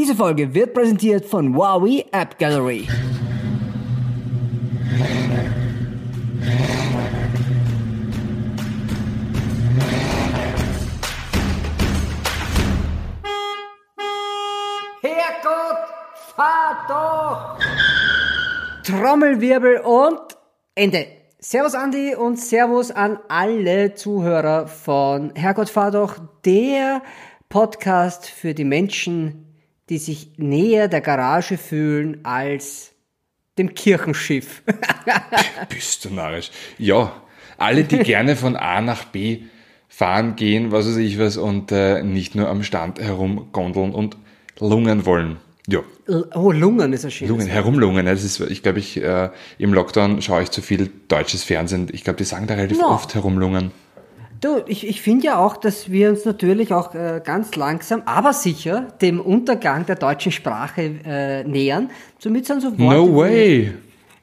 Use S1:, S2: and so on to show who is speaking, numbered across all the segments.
S1: Diese Folge wird präsentiert von Huawei App Gallery. Herrgott, fahr doch! Trommelwirbel und Ende. Servus Andi und Servus an alle Zuhörer von Herrgott fahr doch, der Podcast für die Menschen, die sich näher der Garage fühlen als dem Kirchenschiff.
S2: Bist du narrisch? Ja, alle, die gerne von A nach B fahren gehen, was weiß ich was, und äh, nicht nur am Stand herumgondeln und lungern wollen. Ja.
S1: Oh, Lungern ist ein schönes
S2: Lungen, herumlungen. Das ist, ich glaube, ich, äh, im Lockdown schaue ich zu viel deutsches Fernsehen. Ich glaube, die sagen da relativ
S1: Ja.
S2: oft herumlungern.
S1: Du, ich, ich finde ja auch, dass wir uns natürlich auch äh, ganz langsam, aber sicher dem Untergang der deutschen Sprache äh, nähern. Somit sind so Worte
S2: No way!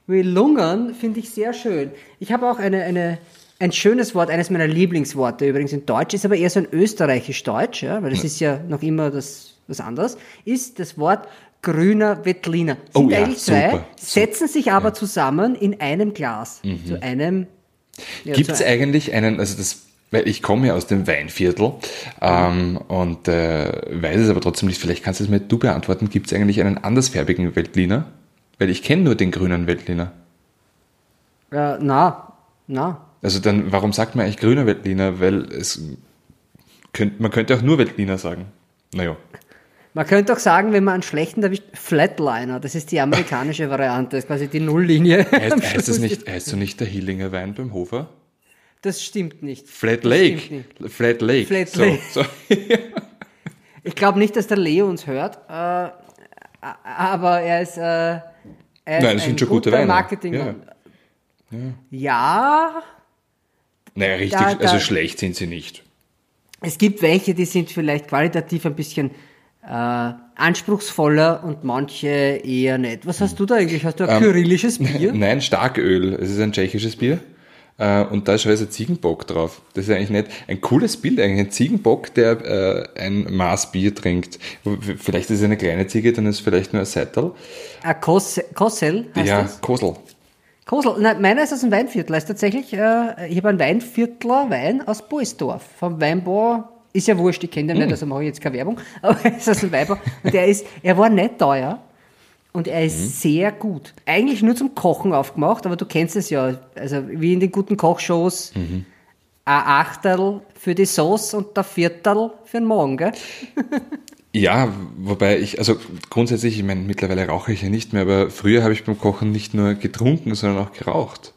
S1: wie, wie Lungern, finde ich sehr schön. Ich habe auch eine, eine, ein schönes Wort, eines meiner Lieblingsworte übrigens in Deutsch, ist aber eher so ein österreichisch-deutsch, ja, weil das ist ja noch immer das, was anderes, ist das Wort grüner Wettliner. Sind
S2: Oh ja,
S1: eigentlich zwei,
S2: super,
S1: setzen sich aber zusammen in einem Glas, zu einem... Ja,
S2: Gibt es eigentlich einen, also das, weil ich komme ja aus dem Weinviertel ähm, und äh, weiß es aber trotzdem nicht, vielleicht kannst du es mir du beantworten, gibt es eigentlich einen andersfärbigen Veltliner? Weil ich kenne nur den grünen Veltliner.
S1: Äh, na, na.
S2: Also dann, warum sagt man eigentlich grüner Veltliner? Weil es könnt, man könnte auch nur Veltliner sagen. Naja.
S1: Man könnte auch sagen, wenn man einen schlechten erwischt, Flatliner, das ist die amerikanische Variante, das ist quasi die Nulllinie.
S2: Heißt, heißt, das nicht, heißt so nicht der Hillinger Wein beim Hofer?
S1: Das stimmt nicht.
S2: Flat
S1: Das
S2: Lake.
S1: nicht.
S2: Flat Lake.
S1: Flat
S2: so,
S1: Lake.
S2: So.
S1: Ich glaube nicht, dass der Leo uns hört, äh, aber er ist, äh, er ist
S2: Nein, das
S1: ein
S2: sind schon gute
S1: guter
S2: Weine.
S1: Marketingmann. Ja.
S2: Naja, richtig,
S1: Da- da-
S2: also schlecht sind sie nicht.
S1: es gibt welche, die sind vielleicht qualitativ ein bisschen äh, anspruchsvoller und manche eher nicht. Was hast du da eigentlich? Hast du ein kyrillisches Bier?
S2: Nein, Starköl. Es ist ein tschechisches Bier. Äh, Und da ist schon ein Ziegenbock drauf. Das ist eigentlich nicht ein cooles Bild, eigentlich ein Ziegenbock, der äh, ein Maß Bier trinkt. Vielleicht ist es eine kleine Ziege, dann ist es vielleicht nur ein Seitel.
S1: Ein Kos Kossel heißt
S2: Ja,
S1: das?
S2: Kosel.
S1: Kosel, nein, meiner ist aus dem Weinviertel. Er Ist tatsächlich, äh, ich habe einen Weinviertler Wein aus Boisdorf. Vom Weinbau, ist ja wurscht, ich kenne den nicht, also mache ich jetzt keine Werbung, aber er ist aus dem Weinbau. Und er ist, er war nicht teuer und er ist sehr gut. Eigentlich nur zum Kochen aufgemacht, aber du kennst es ja, also wie in den guten Kochshows, ein Achtel für die Sauce und der Viertel für den Morgen, gell?
S2: Ja, wobei ich, also grundsätzlich, ich meine, mittlerweile rauche ich ja nicht mehr, aber früher habe ich beim Kochen nicht nur getrunken, sondern auch geraucht.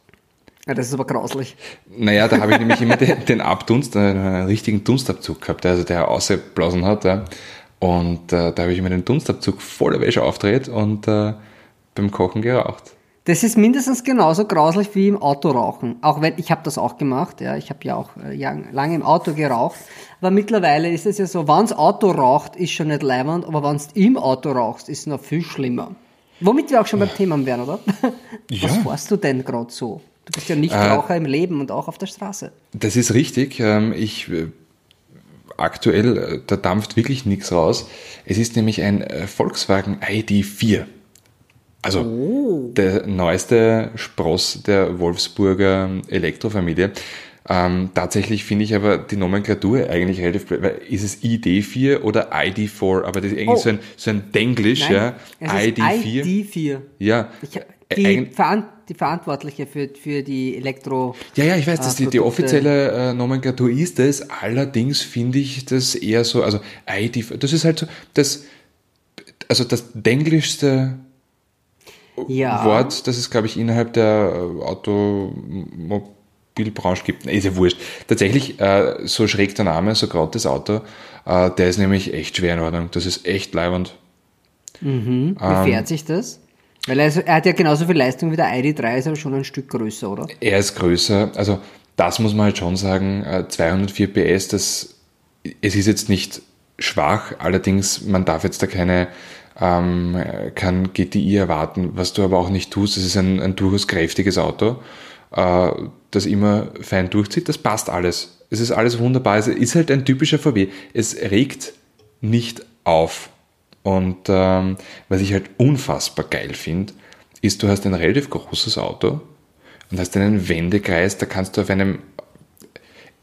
S1: Ja, das ist aber grauslich.
S2: Naja, da habe ich nämlich immer den, den Abdunst, äh, einen richtigen Dunstabzug gehabt, also der ausgeblasen hat. Ja. Und äh, da habe ich immer den Dunstabzug voller Wäsche aufgedreht und äh, beim Kochen geraucht.
S1: Das ist mindestens genauso grauslich wie im Auto rauchen. Auch wenn, ich habe das auch gemacht, ja, ich habe ja auch äh, lange im Auto geraucht. Aber mittlerweile ist es ja so, wenn's Auto raucht, ist schon nicht leibend, aber wenn's im Auto rauchst, ist noch viel schlimmer. Womit wir auch schon beim Thema wären, oder?
S2: Ja.
S1: Was fährst du denn gerade so? Du bist ja nicht
S2: Äh,
S1: Raucher im Leben und auch auf der Straße.
S2: Das ist richtig. Ähm, ich äh, aktuell, äh, da dampft wirklich nichts raus. Es ist nämlich ein äh, Volkswagen ID4. Also der neueste Spross der Wolfsburger Elektrofamilie. Ähm, tatsächlich finde ich aber die Nomenklatur eigentlich relativ blöd, weil ist es ID4 oder ID4, aber das ist eigentlich
S1: Oh.
S2: so ein, so ein Denglisch, ja.
S1: es ist
S2: ID4.
S1: ID4.
S2: Ja.
S1: Ich, die,
S2: eigen-
S1: Veran die Verantwortliche für, für die Elektro...
S2: Ja, ja, ich weiß, dass
S1: äh,
S2: die, die
S1: Produkte-
S2: offizielle äh, Nomenklatur ist es. Allerdings finde ich das eher so, also ID, das ist halt so das, also das denglischste
S1: Ja.
S2: Wort, das es, glaube ich, innerhalb der äh, Automobilbranche gibt. Ist ja wurscht. Tatsächlich, äh, so schräg der Name, so gerade das Auto, äh, der ist nämlich echt schwer in Ordnung. Das ist echt leibend.
S1: Wie
S2: Ähm.
S1: fährt sich das? Weil er, er hat ja genauso viel Leistung wie der ID3, ist aber schon ein Stück größer, oder?
S2: Er ist größer, also das muss man halt schon sagen, äh, 204 PS, das, es ist jetzt nicht schwach, allerdings man darf jetzt da keine ähm, kein GTI erwarten, was du aber auch nicht tust, es ist ein, ein durchaus kräftiges Auto, äh, das immer fein durchzieht, das passt alles. Es ist alles wunderbar, es ist halt ein typischer VW, es regt nicht auf. Und ähm, was ich halt unfassbar geil finde, ist, du hast ein relativ großes Auto und hast einen Wendekreis, da kannst du auf einem,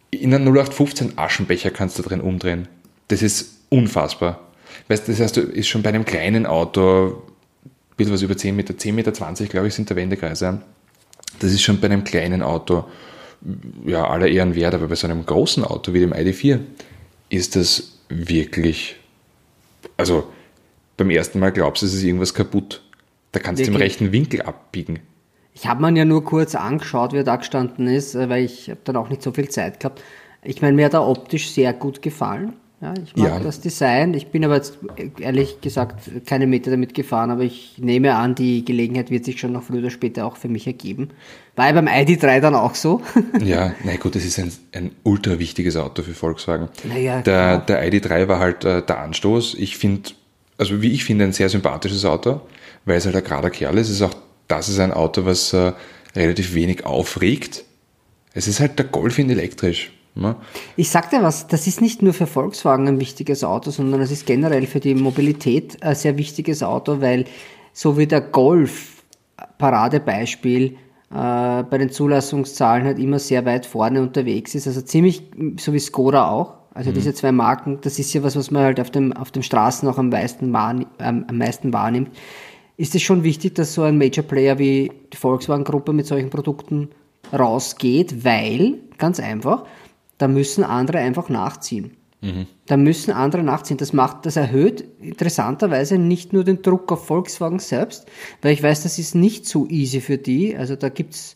S2: in einem 0815 Aschenbecher kannst du drin umdrehen. Das ist unfassbar. Weißt, das heißt, du ist schon bei einem kleinen Auto, bisschen was über 10 Meter, 10 Meter 20, glaube ich, sind der Wendekreise. Das ist schon bei einem kleinen Auto, ja, aller Ehren wert, aber bei so einem großen Auto wie dem ID4 ist das wirklich, also beim ersten Mal glaubst du, es ist irgendwas kaputt. Da kannst du im rechten Winkel abbiegen.
S1: Ich habe mir ja nur kurz angeschaut, wie er da gestanden ist, äh, weil ich habe dann auch nicht so viel Zeit gehabt. Ich meine, mir hat er optisch sehr gut gefallen. Ja, ich mag ja. das Design. Ich bin aber jetzt ehrlich gesagt keine Meter damit gefahren, aber ich nehme an, die Gelegenheit wird sich schon noch früher oder später auch für mich ergeben. War ja beim ID3 dann auch so.
S2: ja, na gut, das ist ein, ein ultra wichtiges Auto für Volkswagen. Naja, der, der ID3 war halt äh, der Anstoß. Ich finde, also wie ich finde, ein sehr sympathisches Auto, weil es halt ein gerader Kerl ist. Es ist auch, das ist ein Auto, was äh, relativ wenig aufregt. Es ist halt der Golf in elektrisch. Ne?
S1: Ich sag dir was, das ist nicht nur für Volkswagen ein wichtiges Auto, sondern es ist generell für die Mobilität ein sehr wichtiges Auto, weil so wie der Golf, Paradebeispiel, äh, bei den Zulassungszahlen halt immer sehr weit vorne unterwegs ist, also ziemlich so wie Skoda auch. Also mhm. diese zwei Marken, das ist ja was, was man halt auf dem, auf dem Straßen auch am meisten, ähm, am meisten wahrnimmt. Ist es schon wichtig, dass so ein Major Player wie die Volkswagen-Gruppe mit solchen Produkten rausgeht, weil, ganz einfach, da müssen andere einfach nachziehen. Mhm. Da müssen andere nachziehen. Das macht, das erhöht interessanterweise nicht nur den Druck auf Volkswagen selbst, weil ich weiß, das ist nicht so easy für die. Also da gibt's,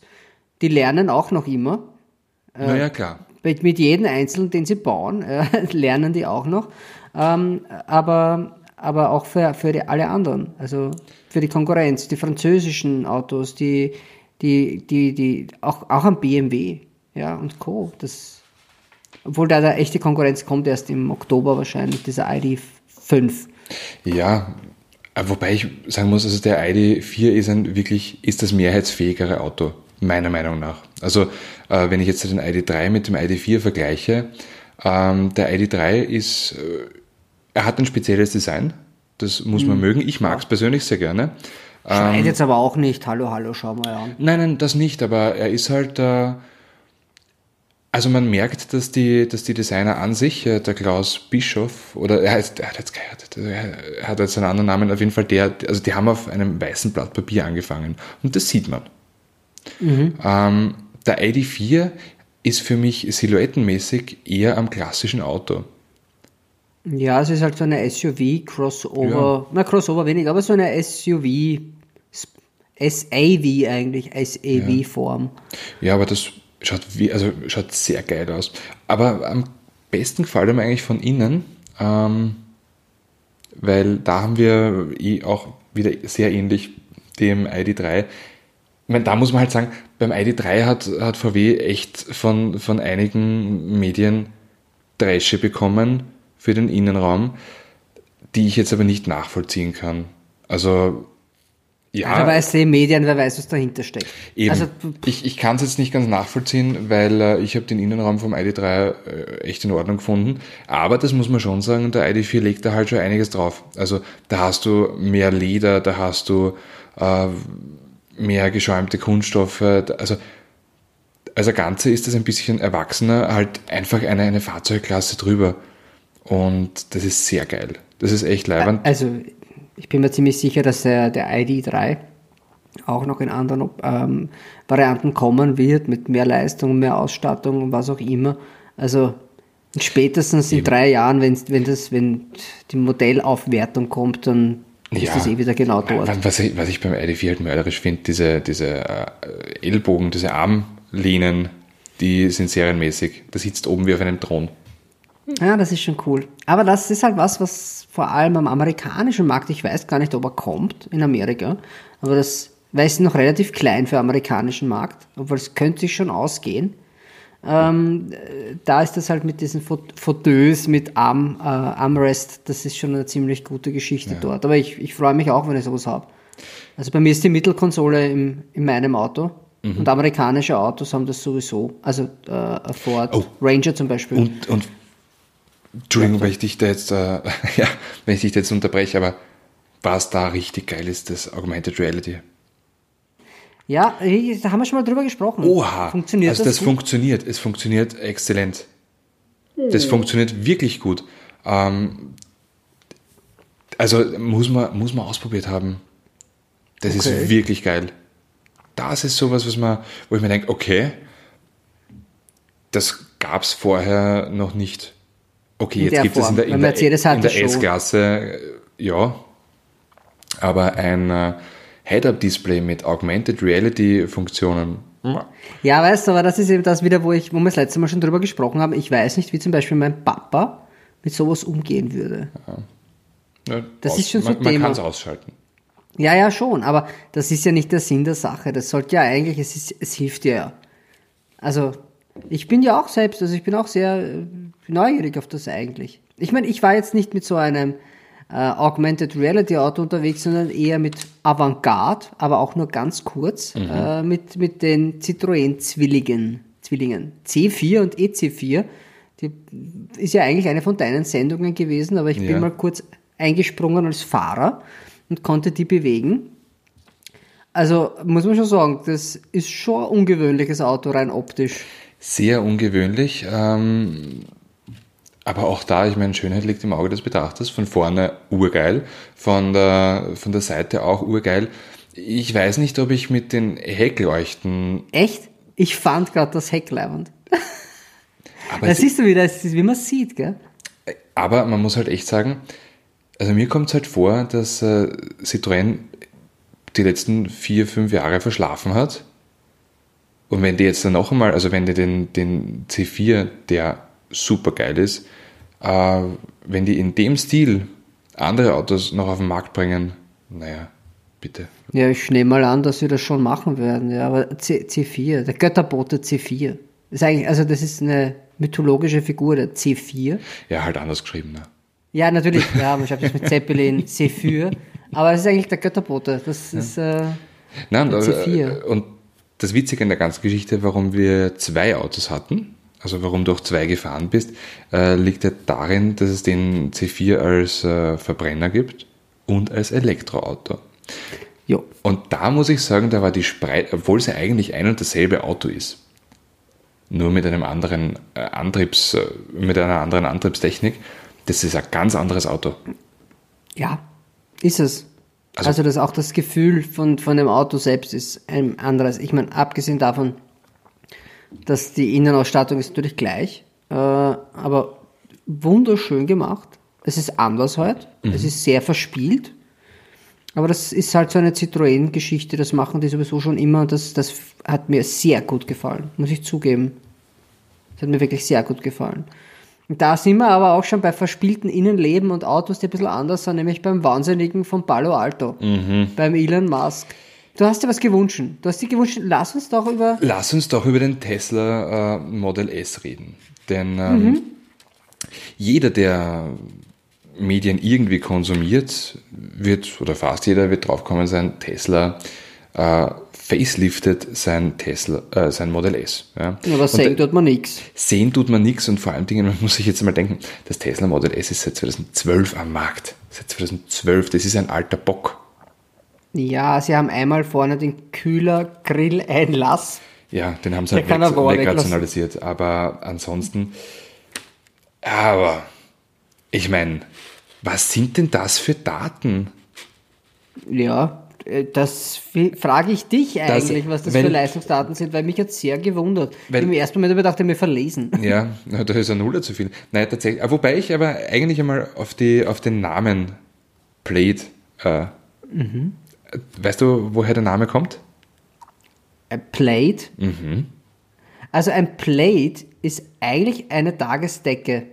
S1: die lernen auch noch immer.
S2: Naja, klar.
S1: Mit, mit jedem Einzelnen, den sie bauen, äh, lernen die auch noch. Ähm, aber, aber auch für, für die, alle anderen. Also für die Konkurrenz, die französischen Autos, die, die, die, die, auch, auch am BMW, ja, und Co. Das, obwohl da der echte Konkurrenz kommt erst im Oktober wahrscheinlich, dieser ID5.
S2: Ja, äh, wobei ich sagen muss, also der ID4 ist ein wirklich, ist das mehrheitsfähigere Auto, meiner Meinung nach. Also äh, wenn ich jetzt den ID3 mit dem ID4 vergleiche, ähm, der ID3 ist, äh, er hat ein spezielles Design, das muss man mhm. mögen. Ich mag es persönlich sehr gerne.
S1: Schneidet ähm, jetzt aber auch nicht. Hallo, hallo, schau mal an.
S2: Nein, nein, das nicht, aber er ist halt, äh, also man merkt, dass die, dass die Designer an sich, äh, der Klaus Bischof, oder er, heißt, er hat jetzt geheiratet, er hat jetzt einen anderen Namen, auf jeden Fall der, also die haben auf einem weißen Blatt Papier angefangen. Und das sieht man. Mhm. Ähm, der ID4 ist für mich silhouettenmäßig eher am klassischen Auto.
S1: Ja, es ist halt so eine SUV-Crossover, ja. na Crossover wenig, aber so eine SUV, SAV eigentlich, SAV-Form.
S2: Ja. ja, aber das Schaut, wie, also schaut sehr geil aus. Aber am besten gefällt mir eigentlich von innen, ähm, weil da haben wir eh auch wieder sehr ähnlich dem ID3. Ich meine, da muss man halt sagen, beim ID3 hat, hat VW echt von, von einigen Medien Dresche bekommen für den Innenraum, die ich jetzt aber nicht nachvollziehen kann. Also
S1: ja. Wer weiß die Medien, wer weiß, was dahinter steckt.
S2: Eben. Also, ich ich kann es jetzt nicht ganz nachvollziehen, weil äh, ich habe den Innenraum vom ID3 äh, echt in Ordnung gefunden. Aber das muss man schon sagen, der ID4 legt da halt schon einiges drauf. Also da hast du mehr Leder, da hast du äh, mehr geschäumte Kunststoffe. Also als Ganze ist das ein bisschen erwachsener, halt einfach eine, eine Fahrzeugklasse drüber. Und das ist sehr geil. Das ist echt leibend.
S1: Also ich bin mir ziemlich sicher, dass der, der ID3 auch noch in anderen ähm, Varianten kommen wird, mit mehr Leistung, mehr Ausstattung und was auch immer. Also spätestens in Eben. drei Jahren, wenn, wenn, das, wenn die Modellaufwertung kommt, dann ist ja, das eh wieder genau dort.
S2: Was ich, was ich beim ID4 halt mörderisch finde, diese, diese äh, Ellbogen, diese Armlehnen, die sind serienmäßig. Da sitzt oben wie auf einem Thron.
S1: Ja, das ist schon cool. Aber das ist halt was, was vor allem am amerikanischen Markt, ich weiß gar nicht, ob er kommt in Amerika, aber das, weil es noch relativ klein für den amerikanischen Markt, obwohl es könnte sich schon ausgehen. Ähm, da ist das halt mit diesen Fauteuils, mit Arm, äh, Armrest, das ist schon eine ziemlich gute Geschichte ja. dort. Aber ich, ich freue mich auch, wenn ich sowas habe. Also bei mir ist die Mittelkonsole im, in meinem Auto. Mhm. Und amerikanische Autos haben das sowieso. Also äh, Ford oh. Ranger zum Beispiel.
S2: Und, und Entschuldigung, wenn ich dich da jetzt, äh, ja, wenn ich dich da jetzt unterbreche, aber was da richtig geil ist, das Augmented Reality.
S1: Ja, da haben wir schon mal drüber gesprochen.
S2: Oha,
S1: Funktioniert
S2: also
S1: das
S2: das funktioniert, es funktioniert exzellent. Das funktioniert wirklich gut. Ähm, also muss man, muss man ausprobiert haben. Das
S1: Okay.
S2: ist wirklich geil. Das ist sowas, was man, wo ich mir denke, okay, das gab es vorher noch nicht. Okay, jetzt gibt es in der, in der,
S1: hat
S2: in der. S-Klasse, ja, aber ein äh, Head-Up-Display mit Augmented Reality-Funktionen,
S1: Ja, weißt du, aber das ist eben das wieder, wo ich, wo wir das letzte Mal schon drüber gesprochen haben. Ich weiß nicht, wie zum Beispiel mein Papa mit sowas umgehen würde.
S2: ja,
S1: Das ist schon so
S2: man, man
S1: Thema.
S2: kann es ausschalten.
S1: Ja, ja, schon, aber das ist ja nicht der Sinn der Sache. Das sollte ja eigentlich, es, ist, es hilft dir ja. Also, ich bin ja auch selbst, also ich bin auch sehr äh, neugierig auf das eigentlich. Ich meine, ich war jetzt nicht mit so einem äh, Augmented Reality Auto unterwegs, sondern eher mit Avantgarde, aber auch nur ganz kurz, äh, mit, mit den Citroën Zwillingen, Zwillingen. C4 und EC4. Die ist ja eigentlich eine von deinen Sendungen gewesen, aber ich
S2: Ja.
S1: bin mal kurz eingesprungen als Fahrer und konnte die bewegen. Also muss man schon sagen, das ist schon ein ungewöhnliches Auto rein optisch.
S2: Sehr ungewöhnlich, ähm, aber auch da, ich meine, Schönheit liegt im Auge des Betrachters. Von vorne urgeil, von der, von der Seite auch urgeil. Ich weiß nicht, ob ich mit den Heckleuchten,
S1: Echt? Ich fand gerade das Heck leibend.
S2: aber,
S1: Da siehst du wieder, es ist, wie man sieht, gell?
S2: aber man muss halt echt sagen, also mir kommt es halt vor, dass äh, Citroën die letzten vier, fünf Jahre verschlafen hat. Und wenn die jetzt dann noch einmal, also wenn die den, den C4, der super geil ist, äh, wenn die in dem Stil andere Autos noch auf den Markt bringen, naja, bitte.
S1: Ja, ich nehme mal an, dass wir das schon machen werden. Ja, aber C, C4, der Götterbote C4. Ist eigentlich, also das ist eine mythologische Figur, der C4.
S2: Ja, halt anders geschrieben. Ne?
S1: Ja, natürlich, ja, man schreibt das mit Zeppelin, C4. Aber es ist eigentlich der Götterbote. Das ist, äh,
S2: Nein, äh,
S1: C4.
S2: und das Witzige in der ganzen Geschichte, warum wir zwei Autos hatten, also warum du auch zwei gefahren bist, äh, liegt ja darin, dass es den C4 als äh, Verbrenner gibt und als Elektroauto.
S1: jo.
S2: Und da muss ich sagen, da war die Spreite, obwohl es ja eigentlich ein und dasselbe Auto ist, nur mit einem anderen äh, Antriebs, mit einer anderen Antriebstechnik, das ist ein ganz anderes Auto.
S1: Ja, ist es.
S2: Also-
S1: Also, das auch das Gefühl von, von dem Auto selbst ist ein anderes. Ich meine, abgesehen davon, dass die Innenausstattung ist natürlich gleich, äh, aber wunderschön gemacht. Es ist anders halt. Es ist sehr verspielt. Aber das ist halt so eine Citroën-Geschichte, das machen die sowieso schon immer und das, das hat mir sehr gut gefallen, muss ich zugeben. Das hat mir wirklich sehr gut gefallen. Und da sind wir aber auch schon bei verspielten Innenleben und Autos, die ein bisschen anders sind, nämlich beim Wahnsinnigen von Palo Alto, beim Elon Musk. Du hast dir was gewünscht. Du hast dir gewünscht, lass uns doch über.
S2: Lass uns doch über den Tesla äh, Model S reden. Denn ähm, jeder, der Medien irgendwie konsumiert, wird, oder fast jeder wird draufkommen sein, Tesla äh, faceliftet sein Tesla, äh, sein Model S. Ja.
S1: Aber sehen tut man nichts.
S2: Sehen tut man nichts und vor allen Dingen, man muss sich jetzt mal denken, das Tesla Model S ist seit 2012 am Markt. Seit 2012, das ist ein alter Bock.
S1: Ja, sie haben einmal vorne den Kühler-Grill-Einlass.
S2: Ja, den haben sie halt weg, wegrationalisiert. Aber ansonsten, aber ich meine, was sind denn das für Daten?
S1: Ja, äh, das frage ich dich eigentlich, was das
S2: wenn-
S1: für Leistungsdaten sind, weil mich hat sehr gewundert.
S2: Weil-
S1: Im ersten Moment habe ich gedacht, mir verlesen.
S2: Ja, da ist ein Nuller zu viel. Nein, tatsächlich. Ah, Wobei ich aber eigentlich einmal auf, die, auf den Namen Blade, äh,
S1: Mhm.
S2: Weißt du, woher der Name kommt?
S1: Ein Plate.
S2: Mhm.
S1: Also ein Plate ist eigentlich eine Tagesdecke.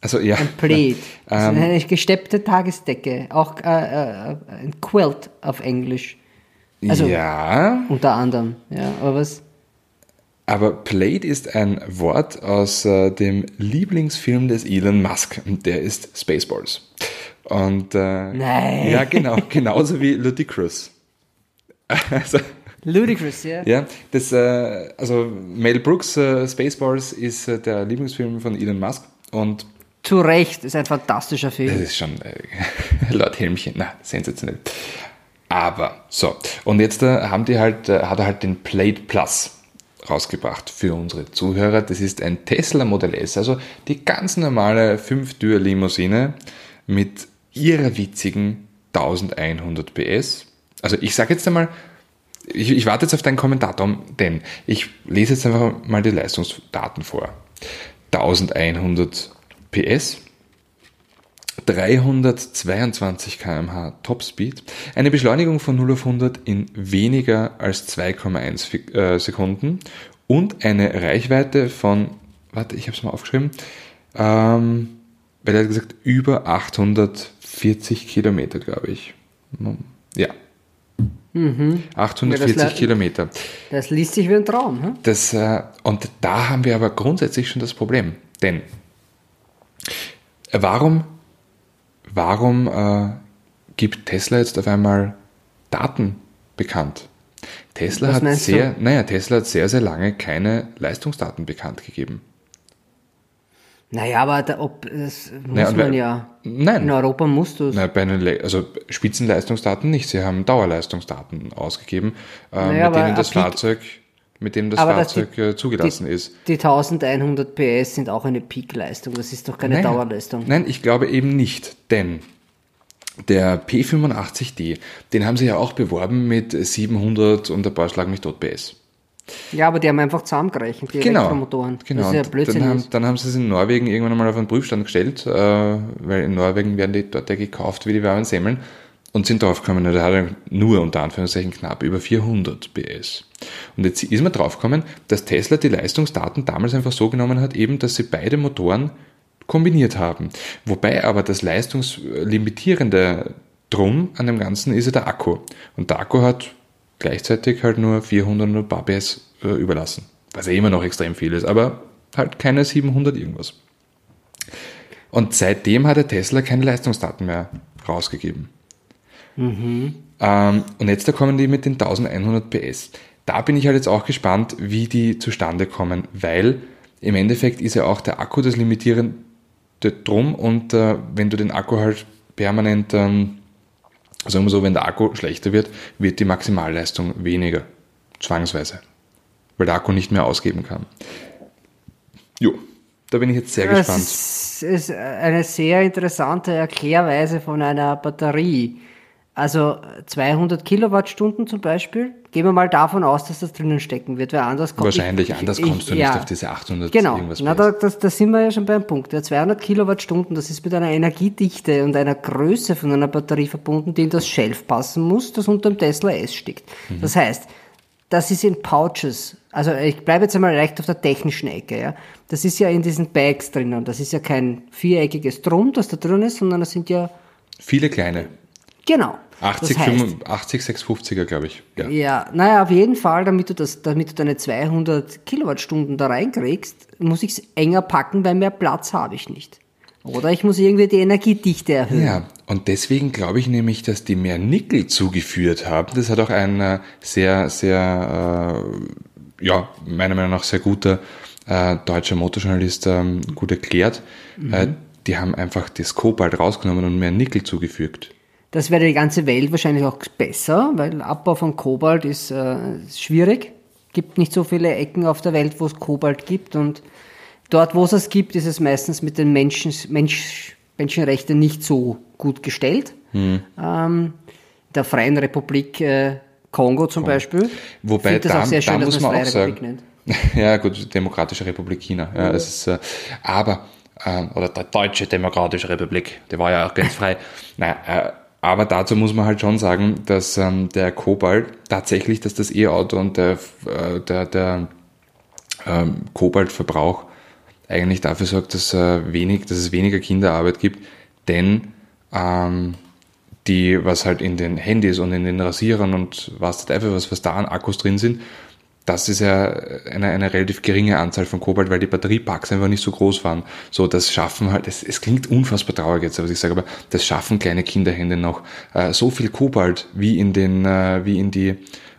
S2: Also ja.
S1: Ein Plate. Also
S2: Ähm.
S1: eine gesteppte Tagesdecke. Auch äh, äh, ein Quilt auf Englisch. Also-
S2: ja,
S1: Unter anderem. Ja, aber was?
S2: aber Blade ist ein Wort aus äh, dem Lieblingsfilm des Elon Musk. Und der ist Spaceballs. Und äh,
S1: Nein.
S2: ja, genau, genauso wie Ludicrous. Also,
S1: Ludicrous, ja.
S2: ja, das, äh, also Mel Brooks äh, Spaceballs ist äh, der Lieblingsfilm von Elon Musk und
S1: Zu Recht, ist ein fantastischer Film.
S2: Das ist schon äh, Lord Helmchen, na, sensationell. Aber, so, und jetzt äh, haben die halt, äh, hat er halt den Plate Plus rausgebracht für unsere Zuhörer. Das ist ein Tesla Model S, also die ganz normale 5-Tür-Limousine mit ihrer witzigen 1100 PS. Also ich sage jetzt einmal, ich, ich warte jetzt auf deinen Kommentar, Tom, denn ich lese jetzt einfach mal die Leistungsdaten vor. 1100 PS, 322 km/h Topspeed, eine Beschleunigung von 0 auf 100 in weniger als 2,1 äh, Sekunden und eine Reichweite von, warte, ich habe es mal aufgeschrieben, ähm, weil er hat gesagt, über 840 Kilometer, glaube ich. Ja. Mhm. 840 ja, das Kilometer.
S1: Das liest sich wie ein Traum. Hm?
S2: Das, äh, und da haben wir aber grundsätzlich schon das Problem. Denn warum warum äh, gibt Tesla jetzt auf einmal Daten bekannt? Tesla hat sehr, du? naja, Tesla hat sehr, sehr lange keine Leistungsdaten bekannt gegeben.
S1: Naja, aber da, ob, das muss naja, man ja.
S2: Nein.
S1: In Europa musst du es.
S2: Nein, bei einen, also Spitzenleistungsdaten nicht. Sie haben Dauerleistungsdaten ausgegeben, äh, naja, mit denen das Fahrzeug mit dem das Fahrzeug die, äh, zugelassen
S1: die,
S2: ist.
S1: Die 1100 PS sind auch eine Peak-Leistung, das ist doch keine
S2: nein,
S1: Dauerleistung.
S2: Nein, ich glaube eben nicht, denn der P85D, den haben sie ja auch beworben mit 700 und ein paar Schlag mich tot PS.
S1: Ja, aber die haben einfach zusammengerechnet, die
S2: genau,
S1: Elektromotoren.
S2: Genau, das ist ja Blödsinn dann, haben, dann haben sie es in Norwegen irgendwann mal auf einen Prüfstand gestellt, äh, weil in Norwegen werden die dort ja gekauft wie die warmen Semmeln und sind draufgekommen, da hat er nur unter Anführungszeichen knapp über 400 PS. Und jetzt ist man draufgekommen, dass Tesla die Leistungsdaten damals einfach so genommen hat, eben, dass sie beide Motoren kombiniert haben. Wobei aber das leistungslimitierende drum an dem Ganzen ist ja der Akku. Und der Akku hat gleichzeitig halt nur 400 PS äh, überlassen. Was ja immer noch extrem viel ist, aber halt keine 700 irgendwas. Und seitdem hat der Tesla keine Leistungsdaten mehr rausgegeben. Mhm. Ähm, und jetzt da kommen die mit den 1100 PS. Da bin ich halt jetzt auch gespannt, wie die zustande kommen, weil im Endeffekt ist ja auch der Akku das Limitierende drum und äh, wenn du den Akku halt permanent, ähm, sagen wir so, wenn der Akku schlechter wird, wird die Maximalleistung weniger, zwangsweise, weil der Akku nicht mehr ausgeben kann. Jo, da bin ich jetzt sehr das gespannt.
S1: Das ist eine sehr interessante Erklärweise von einer Batterie. Also 200 Kilowattstunden zum Beispiel, gehen wir mal davon aus, dass das drinnen stecken wird, weil anders
S2: kommt Wahrscheinlich, ich, anders kommst ich, du nicht ja, auf diese 800
S1: genau. irgendwas. Genau, da, das, da sind wir ja schon beim Punkt. Ja, 200 Kilowattstunden, das ist mit einer Energiedichte und einer Größe von einer Batterie verbunden, die in das Shelf passen muss, das unter dem Tesla S steckt. Mhm. Das heißt, das ist in Pouches. Also ich bleibe jetzt einmal leicht auf der technischen Ecke. Ja. Das ist ja in diesen Bags drinnen. Das ist ja kein viereckiges Drum, das da drin ist, sondern das sind ja...
S2: Viele kleine.
S1: Genau.
S2: 80, das heißt, 85, 650er, glaube ich.
S1: Ja. ja, naja, auf jeden Fall, damit du, das, damit du deine 200 Kilowattstunden da reinkriegst, muss ich es enger packen, weil mehr Platz habe ich nicht. Oder ich muss irgendwie die Energiedichte erhöhen.
S2: Ja, und deswegen glaube ich nämlich, dass die mehr Nickel zugeführt haben. Das hat auch ein äh, sehr, sehr, äh, ja, meiner Meinung nach sehr guter äh, deutscher Motorjournalist ähm, gut erklärt. Mhm. Äh, die haben einfach das Kobalt rausgenommen und mehr Nickel zugefügt.
S1: Das wäre die ganze Welt wahrscheinlich auch besser, weil Abbau von Kobalt ist äh, schwierig. Gibt nicht so viele Ecken auf der Welt, wo es Kobalt gibt und dort, wo es es gibt, ist es meistens mit den Menschen, Mensch, Menschenrechten nicht so gut gestellt. Hm. Ähm, der Freien Republik äh, Kongo zum Kongo. Beispiel.
S2: Wobei da, auch sehr schön, da muss man auch sagen, ja gut, Demokratische Republik China. Ja, mhm. ist, äh, aber äh, oder der Deutsche Demokratische Republik, der war ja auch ganz frei. naja, äh, aber dazu muss man halt schon sagen, dass ähm, der Kobalt tatsächlich, dass das E-Auto und der, äh, der, der ähm, Kobaltverbrauch eigentlich dafür sorgt, dass, äh, wenig, dass es weniger Kinderarbeit gibt, denn ähm, die, was halt in den Handys und in den Rasierern und was was, was da an Akkus drin sind, das ist ja eine, eine relativ geringe Anzahl von Kobalt, weil die Batteriepacks einfach nicht so groß waren. So, das schaffen halt, es, es klingt unfassbar traurig jetzt, was ich sage, aber das schaffen kleine Kinderhände noch. Äh, so viel Kobalt, wie in den, äh, wie in die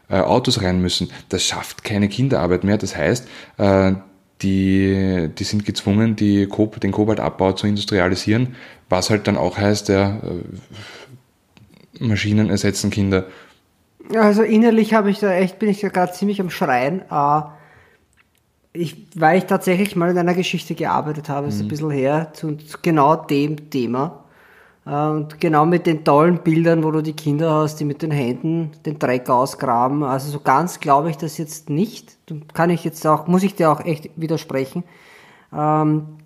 S2: äh, Autos rein müssen, das schafft keine Kinderarbeit mehr. Das heißt, äh, die, die sind gezwungen, die, den Kobaltabbau zu industrialisieren, was halt dann auch heißt, ja, äh, Maschinen ersetzen Kinder.
S1: Also innerlich habe ich da echt, bin ich da gerade ziemlich am Schreien. Äh, ich, weil ich tatsächlich mal in einer Geschichte gearbeitet habe, ist ein mhm. bisschen her, zu, zu genau dem Thema. Äh, und genau mit den tollen Bildern, wo du die Kinder hast, die mit den Händen den Dreck ausgraben. Also so ganz glaube ich das jetzt nicht. Kann ich jetzt auch, muss ich dir auch echt widersprechen. Ähm,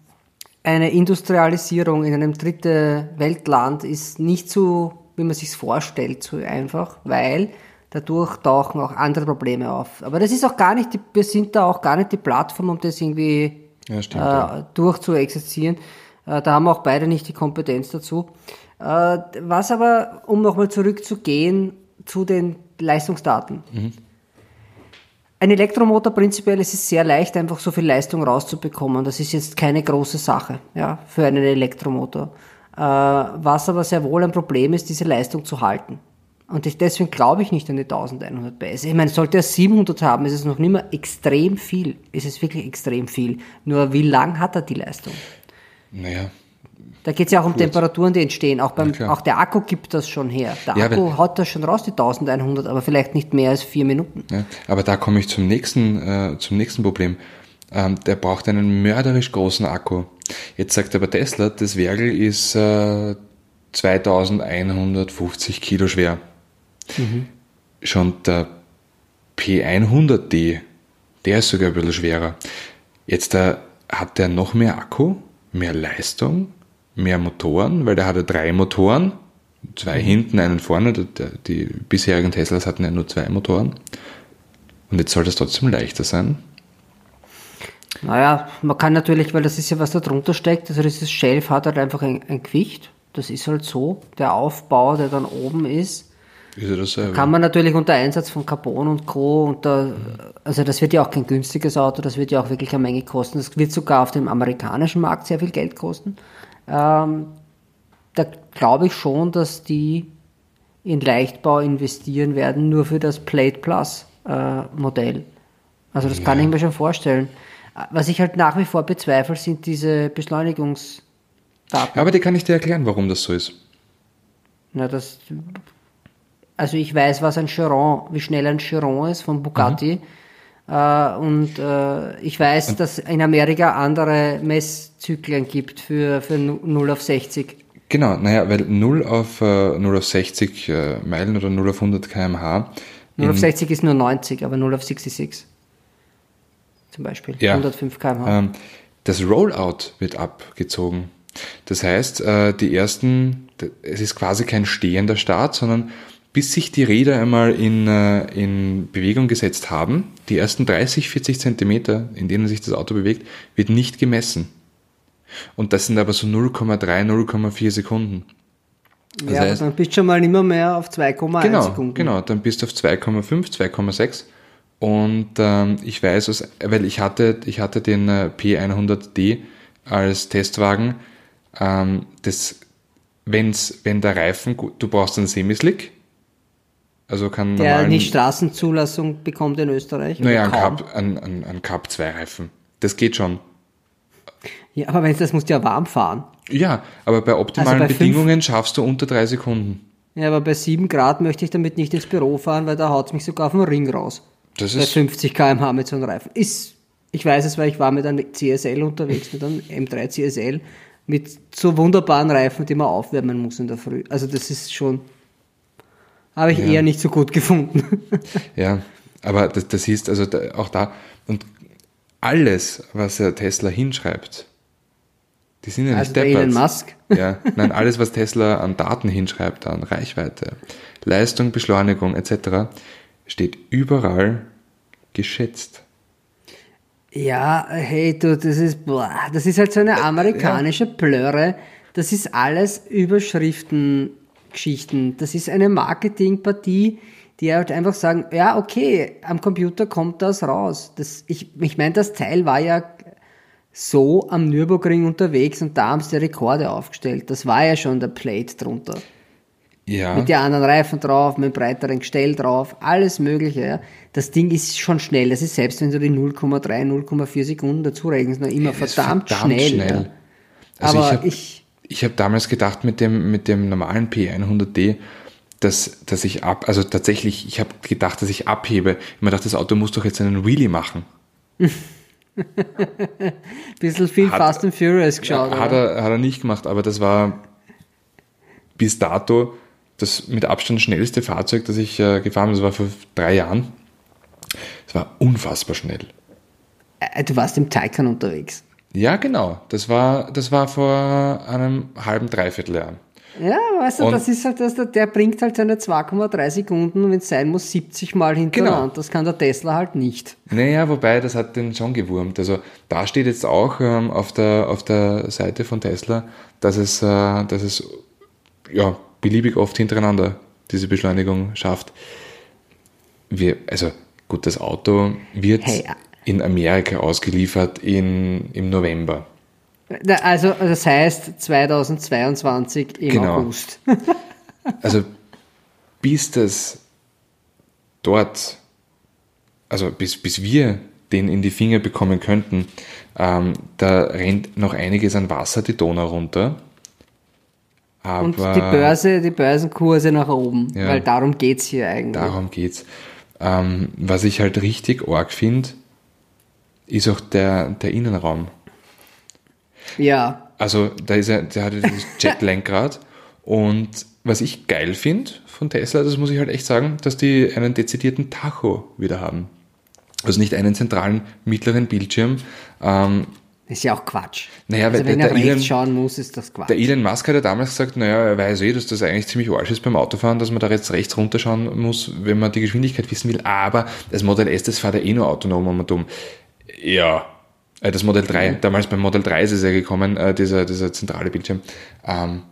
S1: eine Industrialisierung in einem dritte Weltland ist nicht so, wie man sich vorstellt, so einfach, weil dadurch tauchen auch andere Probleme auf. Aber das ist auch gar nicht, die, wir sind da auch gar nicht die Plattform, um das irgendwie ja, stimmt, äh, ja. durchzuexerzieren. Äh, da haben auch beide nicht die Kompetenz dazu. Äh, was aber, um nochmal zurückzugehen zu den Leistungsdaten. Mhm. Ein Elektromotor prinzipiell es ist sehr leicht, einfach so viel Leistung rauszubekommen. Das ist jetzt keine große Sache ja, für einen Elektromotor. Äh, was aber sehr wohl ein Problem ist, diese Leistung zu halten. Und ich, deswegen glaube ich nicht an die 1100 PS. Ich meine, sollte er 700 haben, ist es noch nicht mehr extrem viel. Ist es wirklich extrem viel. Nur wie lang hat er die Leistung?
S2: Naja.
S1: Da geht es ja auch um gut. Temperaturen, die entstehen. Auch, beim, auch der Akku gibt das schon her. Der ja, Akku haut das schon raus, die 1100, aber vielleicht nicht mehr als vier Minuten.
S2: Ja, aber da komme ich zum nächsten, äh, zum nächsten Problem. Ähm, der braucht einen mörderisch großen Akku. Jetzt sagt aber Tesla, das Wergel ist äh, 2150 Kilo schwer. Mhm. Schon der P100D, der ist sogar ein bisschen schwerer. Jetzt äh, hat der noch mehr Akku, mehr Leistung, mehr Motoren, weil der hatte drei Motoren, zwei mhm. hinten, einen vorne. Die, die bisherigen Teslas hatten ja nur zwei Motoren. Und jetzt soll das trotzdem leichter sein.
S1: Naja, man kann natürlich, weil das ist ja was da drunter steckt, also dieses Shelf hat halt einfach ein, ein Gewicht. Das ist halt so. Der Aufbau, der dann oben ist, ist dasselbe? Kann man natürlich unter Einsatz von Carbon und Co. Unter, also das wird ja auch kein günstiges Auto, das wird ja auch wirklich eine Menge kosten. Das wird sogar auf dem amerikanischen Markt sehr viel Geld kosten. Ähm, da glaube ich schon, dass die in Leichtbau investieren werden, nur für das Plate Plus äh, Modell. Also das ja. kann ich mir schon vorstellen. Was ich halt nach wie vor bezweifle, sind diese Beschleunigungsdaten.
S2: Aber die kann ich dir erklären, warum das so ist.
S1: Na, das also ich weiß, was ein Chiron, wie schnell ein Chiron ist von Bugatti. Mhm. Äh, und äh, ich weiß, und dass in Amerika andere Messzyklen gibt für, für 0 auf 60.
S2: Genau, naja, weil 0 auf, äh, 0 auf 60 äh, Meilen oder 0 auf 100 kmh.
S1: 0 auf 60 ist nur 90, aber 0 auf 66 zum Beispiel.
S2: Ja, 105 kmh. Ähm, das Rollout wird abgezogen. Das heißt, äh, die ersten, es ist quasi kein stehender Start, sondern bis sich die Räder einmal in, äh, in Bewegung gesetzt haben, die ersten 30, 40 Zentimeter, in denen sich das Auto bewegt, wird nicht gemessen. Und das sind aber so 0,3, 0,4 Sekunden.
S1: Das ja, heißt, dann bist du schon mal immer mehr auf 2,1
S2: genau,
S1: Sekunden.
S2: Genau, dann bist du auf 2,5, 2,6. Und ähm, ich weiß, weil ich hatte, ich hatte den äh, P100D als Testwagen, ähm, das, wenn's, wenn der Reifen, du brauchst einen Semislick, also kann
S1: Der normalen, nicht Straßenzulassung bekommt in Österreich?
S2: Naja, ein Cup, ein, ein, ein Cup 2 Reifen. Das geht schon.
S1: Ja, aber wenn das musst du ja warm fahren.
S2: Ja, aber bei optimalen also bei Bedingungen fünf, schaffst du unter drei Sekunden.
S1: Ja, aber bei 7 Grad möchte ich damit nicht ins Büro fahren, weil da haut es mich sogar auf den Ring raus. Das bei ist 50 km/h mit so einem Reifen. Ist, ich weiß es, weil ich war mit einem CSL unterwegs, mit einem M3 CSL, mit so wunderbaren Reifen, die man aufwärmen muss in der Früh. Also das ist schon habe ich ja. eher nicht so gut gefunden.
S2: ja, aber das, das ist also da, auch da und alles, was der Tesla hinschreibt, die sind ja nicht also
S1: deppert. Elon Musk?
S2: Ja, nein, alles, was Tesla an Daten hinschreibt, an Reichweite, Leistung, Beschleunigung etc., steht überall geschätzt.
S1: Ja, hey, du, das ist, boah, das ist halt so eine amerikanische ja. Plörre. Das ist alles Überschriften Geschichten. Das ist eine Marketingpartie, die halt einfach sagen, ja, okay, am Computer kommt das raus. Das, ich ich meine, das Teil war ja so am Nürburgring unterwegs und da haben sie Rekorde aufgestellt. Das war ja schon der Plate drunter.
S2: Ja.
S1: Mit den anderen Reifen drauf, mit einem breiteren Gestell drauf, alles Mögliche. Ja. Das Ding ist schon schnell. Das ist selbst, wenn du die 0,3, 0,4 Sekunden dazu rechnest, noch immer
S2: Das ist
S1: verdammt, schnell. Ja.
S2: Also
S1: Aber
S2: ich
S1: ich,
S2: ich hab damals gedacht mit dem, mit dem normalen P100D, dass, dass ich ab, also tatsächlich, ich habe gedacht, dass ich abhebe. Ich mir gedacht, das Auto muss doch jetzt einen Wheelie machen.
S1: bisschen viel
S2: Hat-
S1: Fast and Furious geschaut.
S2: hat, er, hat er nicht gemacht, aber das war bis dato das mit Abstand schnellste Fahrzeug, das ich äh, gefahren bin. Das war vor drei Jahren. Es war unfassbar schnell.
S1: Äh, Du warst im Taycan unterwegs.
S2: Ja, genau. Das war, das war vor einem halben, dreiviertel Jahr.
S1: Ja, weißt du,
S2: Und-
S1: das ist halt, das, der bringt halt seine 2,3 Sekunden, wenn es sein muss, 70 Mal hintereinander.
S2: Genau.
S1: Das kann der Tesla halt nicht.
S2: Naja, wobei, das hat den schon gewurmt. Also da steht jetzt auch ähm, auf, der, auf der Seite von Tesla, dass es, äh, dass es ja, beliebig oft hintereinander diese Beschleunigung schafft. Wir, also gut, das Auto wird
S1: Hey.
S2: In Amerika ausgeliefert in, im November.
S1: Also, das heißt 2022 im
S2: Genau.
S1: August.
S2: Also bis das dort, also bis, bis wir den in die Finger bekommen könnten, ähm, da rennt noch einiges an Wasser die Donau runter. Aber
S1: Und die Börse, die Börsenkurse nach oben,
S2: Ja.
S1: weil darum geht's hier eigentlich.
S2: darum geht's. Ähm, was ich halt richtig arg finde, ist auch der, der Innenraum.
S1: Ja,
S2: Also da ist er, der hat dieses Jetlenkrad und was ich geil finde von Tesla, das muss ich halt echt sagen, dass die einen dezidierten Tacho wieder haben. Also nicht einen zentralen mittleren Bildschirm. Ähm,
S1: ist ja auch Quatsch.
S2: Naja,
S1: also
S2: weil
S1: wenn
S2: der-
S1: er rechts
S2: Elon-
S1: schauen muss, ist das Quatsch.
S2: der Elon Musk hat ja damals gesagt, naja, er weiß eh, dass das eigentlich ziemlich arsch ist beim Autofahren, dass man da jetzt rechts runterschauen muss, wenn man die Geschwindigkeit wissen will. Aber das Modell S, das fährt ja eh nur autonom um und um. Ja, äh, das Modell 3, damals beim Modell 3 ist es ja gekommen, äh, dieser, dieser zentrale Bildschirm, ähm,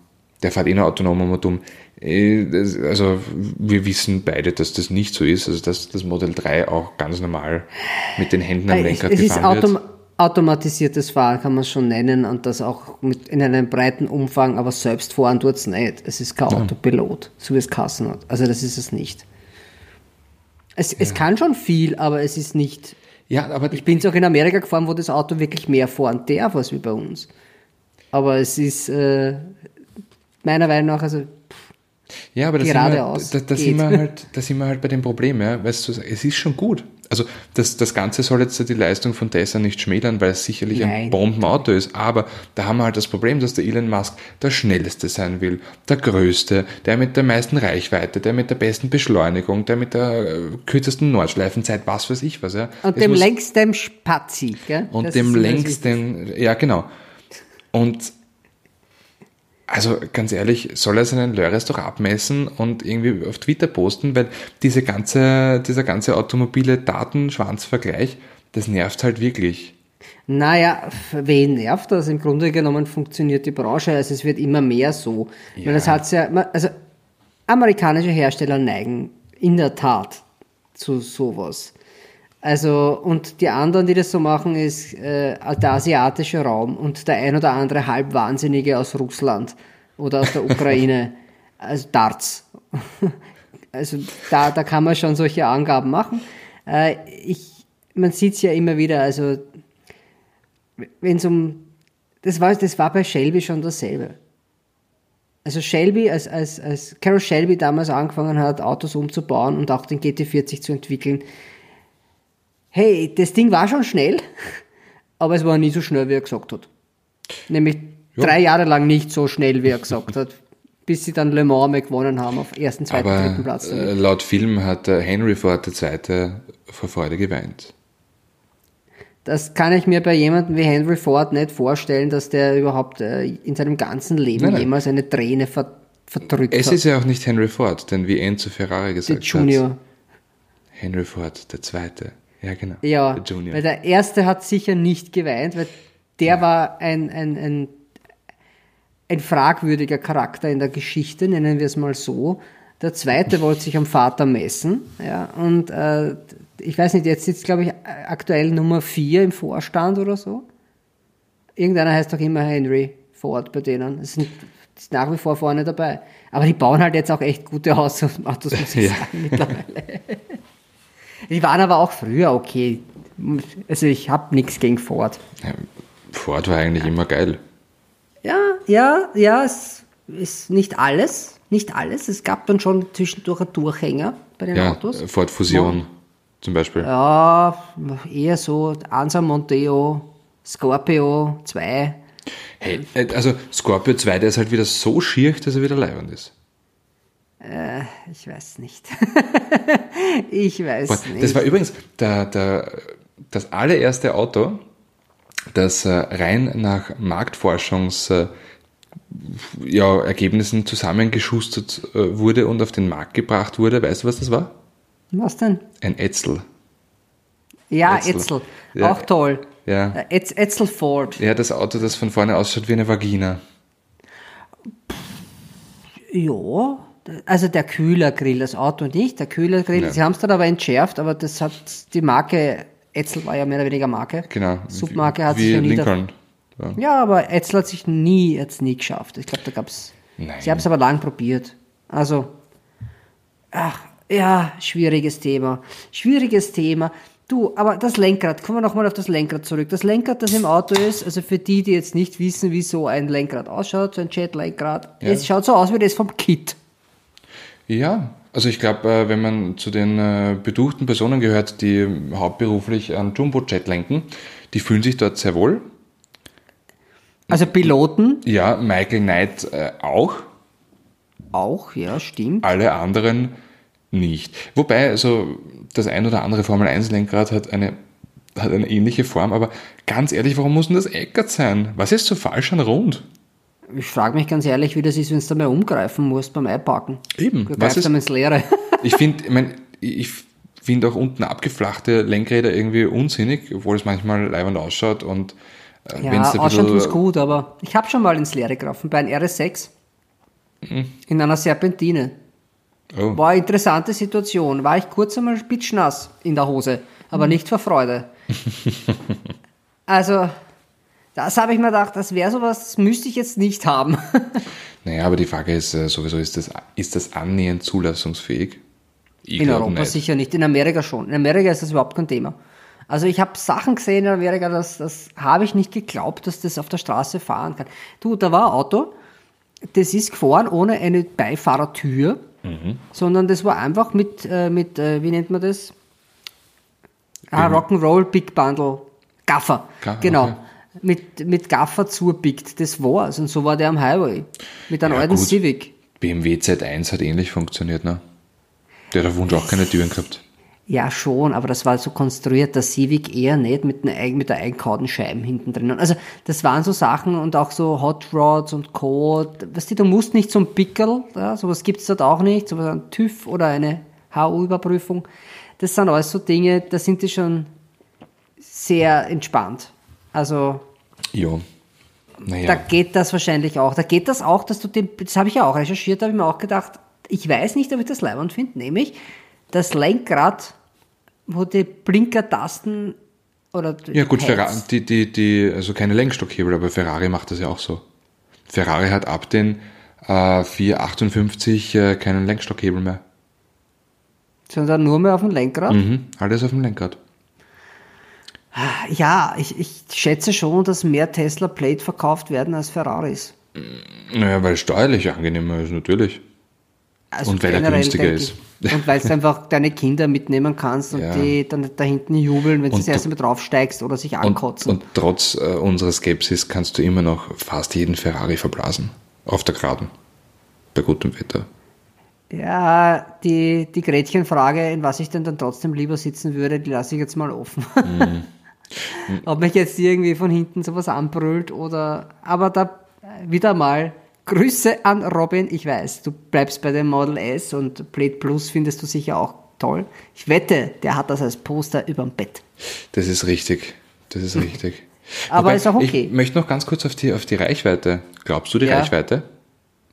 S2: der fährt eh nur autonom um und um. Äh, Also wir wissen beide, dass das nicht so ist, also dass das Modell 3 auch ganz normal mit den Händen am
S1: es,
S2: Lenkrad
S1: es ist
S2: gefahren
S1: autom
S2: wird.
S1: automatisiertes Fahren, kann man schon nennen, und das auch mit, in einem breiten Umfang, aber selbst fahren tut's nicht. Es ist kein Autopilot, so wie es Kassen hat. Also das ist es nicht. Es, es kann schon viel, aber es ist nicht.
S2: Ja, aber
S1: Ich bin auch in Amerika gefahren, wo das Auto wirklich mehr fahren darf als wie bei uns. Aber es ist äh, meiner Meinung nach, also
S2: Ja, aber da sind, wir,
S1: Geradeaus
S2: da, da, sind wir halt, da sind wir halt bei dem Problem, ja. Weißt du, es ist schon gut. Also das, das Ganze soll jetzt die Leistung von Tesla nicht schmälern, weil es sicherlich ein
S1: Nein.
S2: Bombenauto ist. Aber da haben wir halt das Problem, dass der Elon Musk der schnellste sein will, der größte, der mit der meisten Reichweite, der mit der besten Beschleunigung, der mit der äh, kürzesten Nordschleifenzeit, was weiß ich was. Ja.
S1: und
S2: Es
S1: dem längsten Spazi. Gell?
S2: und
S1: Das
S2: dem längsten, ja genau. Und also ganz ehrlich, soll er seinen Lörres doch abmessen und irgendwie auf Twitter posten, weil diese ganze, dieser ganze automobile Datenschwanzvergleich, das nervt halt wirklich.
S1: Naja, wen nervt das? Im Grunde genommen funktioniert die Branche, also es wird immer mehr so. Ja. Weil das hat's ja, also amerikanische Hersteller neigen in der Tat zu sowas. Also, und die anderen, die das so machen, ist äh, der asiatische Raum und der ein oder andere Halbwahnsinnige aus Russland oder aus der Ukraine, also Darts. Also da, da kann man schon solche Angaben machen. Äh, ich, man sieht es ja immer wieder, also wenn es um, das war, das war bei Shelby schon dasselbe. Also Shelby, als, als, als Carol Shelby damals angefangen hat, Autos umzubauen und auch den GT40 zu entwickeln, hey, das Ding war schon schnell, aber es war nie so schnell, wie er gesagt hat. Nämlich drei Jahre lang nicht so schnell, wie er gesagt hat, bis sie dann Le Mans mal gewonnen haben auf ersten, zweiten, dritten
S2: Aber
S1: Platz.
S2: äh, laut Film hat äh, Henry Ford II. vor Freude geweint.
S1: Das kann ich mir bei jemandem wie Henry Ford nicht vorstellen, dass der überhaupt äh, in seinem ganzen Leben
S2: Nein, nein.
S1: jemals eine Träne ver verdrückt
S2: Es
S1: hat.
S2: ist ja auch nicht Henry Ford, denn wie Enzo Ferrari
S1: der
S2: gesagt
S1: Junior.
S2: hat, Henry Ford II. Ja, genau.
S1: Ja,
S2: Der Junior.
S1: weil der erste hat sicher nicht geweint, weil der war ein, ein, ein, ein fragwürdiger Charakter in der Geschichte, nennen wir es mal so. Der zweite wollte sich am Vater messen, ja, und äh, ich weiß nicht, jetzt sitzt, glaube ich, aktuell Nummer vier im Vorstand oder so. Irgendeiner heißt doch immer Henry Ford bei denen. Es sind ist nach wie vor vorne dabei. Aber die bauen halt jetzt auch echt gute Autos, Autos muss ich
S2: Ja.
S1: sagen, mittlerweile. Die waren aber auch früher okay. Also ich habe nichts gegen Ford.
S2: Ja, Ford war eigentlich immer geil.
S1: Ja, ja, ja, es ist nicht alles. Nicht alles. Es gab dann schon zwischendurch einen Durchhänger bei den
S2: Ja,
S1: Autos.
S2: Ford Fusion zum Beispiel.
S1: Ja, eher so Ansa Monteo, Scorpio 2.
S2: Hey, äh, also Scorpio 2, der ist halt wieder so schier, dass er wieder leibend ist.
S1: Ich weiß nicht. ich weiß
S2: Boah,
S1: nicht.
S2: Das war übrigens der, der, das allererste Auto, das äh, rein nach Marktforschungs äh, ja, Ergebnissen zusammengeschustert äh, wurde und auf den Markt gebracht wurde. Weißt du, was das war?
S1: Was denn?
S2: Ein Etzel.
S1: Ja,
S2: Etzel.
S1: Etzel.
S2: Ja.
S1: Auch toll.
S2: Ja.
S1: Äh, Etz, Etzel Ford.
S2: Ja, das Auto, das von vorne ausschaut wie eine Vagina.
S1: Ja, also der Kühlergrill, das Auto nicht. Der Kühlergrill,
S2: Ja.
S1: sie haben es dann aber entschärft, aber das hat die Marke, Etzel war ja mehr oder weniger Marke.
S2: Genau.
S1: Submarke hat
S2: wie
S1: sich ja nie.
S2: Lincoln. Ja.
S1: Ja, aber Etzel hat sich nie, jetzt nie geschafft. Ich glaube, da gab's.
S2: Nein.
S1: Sie haben es aber lang probiert. Also, ach, ja, schwieriges Thema. Schwieriges Thema. Du, aber das Lenkrad, kommen wir nochmal auf das Lenkrad zurück. Das Lenkrad, das im Auto ist, also für die, die jetzt nicht wissen, wie so ein Lenkrad ausschaut, so ein Jet-Lenkrad,
S2: Ja.
S1: es schaut so aus wie das vom Kit.
S2: Ja, also ich glaube, äh, wenn man zu den äh, beduchten Personen gehört, die hauptberuflich an Jumbo-Jet lenken, die fühlen sich dort sehr wohl.
S1: Also Piloten
S2: Ja, Michael Knight äh, auch,
S1: auch, ja, stimmt.
S2: alle anderen nicht. Wobei, also das ein oder andere Formel 1 Lenkrad hat eine, hat eine ähnliche Form, aber ganz ehrlich, warum muss denn das Eckert sein? Was ist so falsch an Rund?
S1: Ich frage mich ganz ehrlich, wie das ist, wenn du da mal umgreifen musst beim Einparken.
S2: Eben,
S1: Du greifst
S2: ist,
S1: dann ins Leere.
S2: ich finde, ich, mein, ich finde auch unten abgeflachte Lenkräder irgendwie unsinnig, obwohl es manchmal leibend ausschaut und äh,
S1: Ja,
S2: wenn's
S1: ausschaut tut's gut, aber ich habe schon mal ins Leere gegriffen, bei einem RS6.
S2: Mhm.
S1: In einer Serpentine.
S2: Oh.
S1: War eine interessante Situation. War ich kurz einmal pitschnass in der Hose, aber
S2: Mhm.
S1: nicht vor Freude. also, das habe ich mir gedacht, das wäre sowas, das müsste ich jetzt nicht haben.
S2: Naja, aber die Frage ist äh, sowieso, ist das, ist das annähernd zulassungsfähig? Ich
S1: In Europa
S2: nicht.
S1: sicher nicht, in Amerika schon. In Amerika ist das überhaupt kein Thema. Also ich habe Sachen gesehen in Amerika, das, das habe ich nicht geglaubt, dass das auf der Straße fahren kann. Du, da war ein Auto, das ist gefahren ohne eine Beifahrertür,
S2: Mhm.
S1: sondern das war einfach mit, äh, mit äh, wie nennt man das? Ah, Rock'n'Roll Big Bundle. Gaffer.
S2: Ga-
S1: genau.
S2: okay.
S1: Mit, mit Gaffer zubickt. Das war's. Und so war der am Highway. Mit einem
S2: Ja,
S1: alten
S2: gut.
S1: Civic.
S2: BMW Z1 hat ähnlich funktioniert, ne? Der hat auf Wunsch auch keine Türen gehabt.
S1: Ja, schon, aber das war so konstruiert, der Civic eher nicht mit, eig- mit der eingehauten Scheiben hinten drin. Also, das waren so Sachen und auch so Hot Rods und Co. Weißt du, du musst nicht zum Pickel, ja, sowas gibt's dort auch nicht, sowas ein TÜV oder eine HU-Überprüfung. Das sind alles so Dinge, da sind die schon sehr entspannt. Also,
S2: Jo.
S1: da
S2: Naja.
S1: geht das wahrscheinlich auch. Da geht das auch, dass du den, das habe ich ja auch recherchiert, da habe ich mir auch gedacht, ich weiß nicht, ob ich das leibend finde, nämlich das Lenkrad, wo die Blinkertasten oder
S2: Ja gut, Ferrari, die, die, die, also keine Lenkstockhebel, aber Ferrari macht das ja auch so. Ferrari hat ab den äh, 458 äh, keinen Lenkstockhebel mehr.
S1: sondern nur mehr auf dem Lenkrad.
S2: Mhm, alles auf dem Lenkrad.
S1: Ja, ich, ich schätze schon, dass mehr Tesla Plate verkauft werden als Ferraris.
S2: Naja, weil es steuerlich angenehmer ist, natürlich.
S1: Also
S2: Und weil er günstiger ist.
S1: ich. Und weil du einfach deine Kinder mitnehmen kannst und
S2: Ja.
S1: die dann da hinten jubeln, wenn du
S2: Und
S1: das erste Mal draufsteigst oder sich
S2: Und,
S1: ankotzen.
S2: und trotz äh, unserer Skepsis kannst du immer noch fast jeden Ferrari verblasen. Auf der Geraden. Bei gutem Wetter.
S1: Ja, die, die Gretchenfrage, in was ich denn dann trotzdem lieber sitzen würde, die lasse ich jetzt mal offen.
S2: Mhm.
S1: Ob mich jetzt irgendwie von hinten sowas anbrüllt oder, aber da wieder mal Grüße an Robin. Ich weiß, du bleibst bei dem Model S und Plate Plus findest du sicher auch toll. Ich wette, der hat das als Poster überm Bett.
S2: Das ist richtig. Das ist richtig.
S1: Aber ist auch okay.
S2: Ich möchte noch ganz kurz auf die, auf die Reichweite. Glaubst du die
S1: Ja.
S2: Reichweite?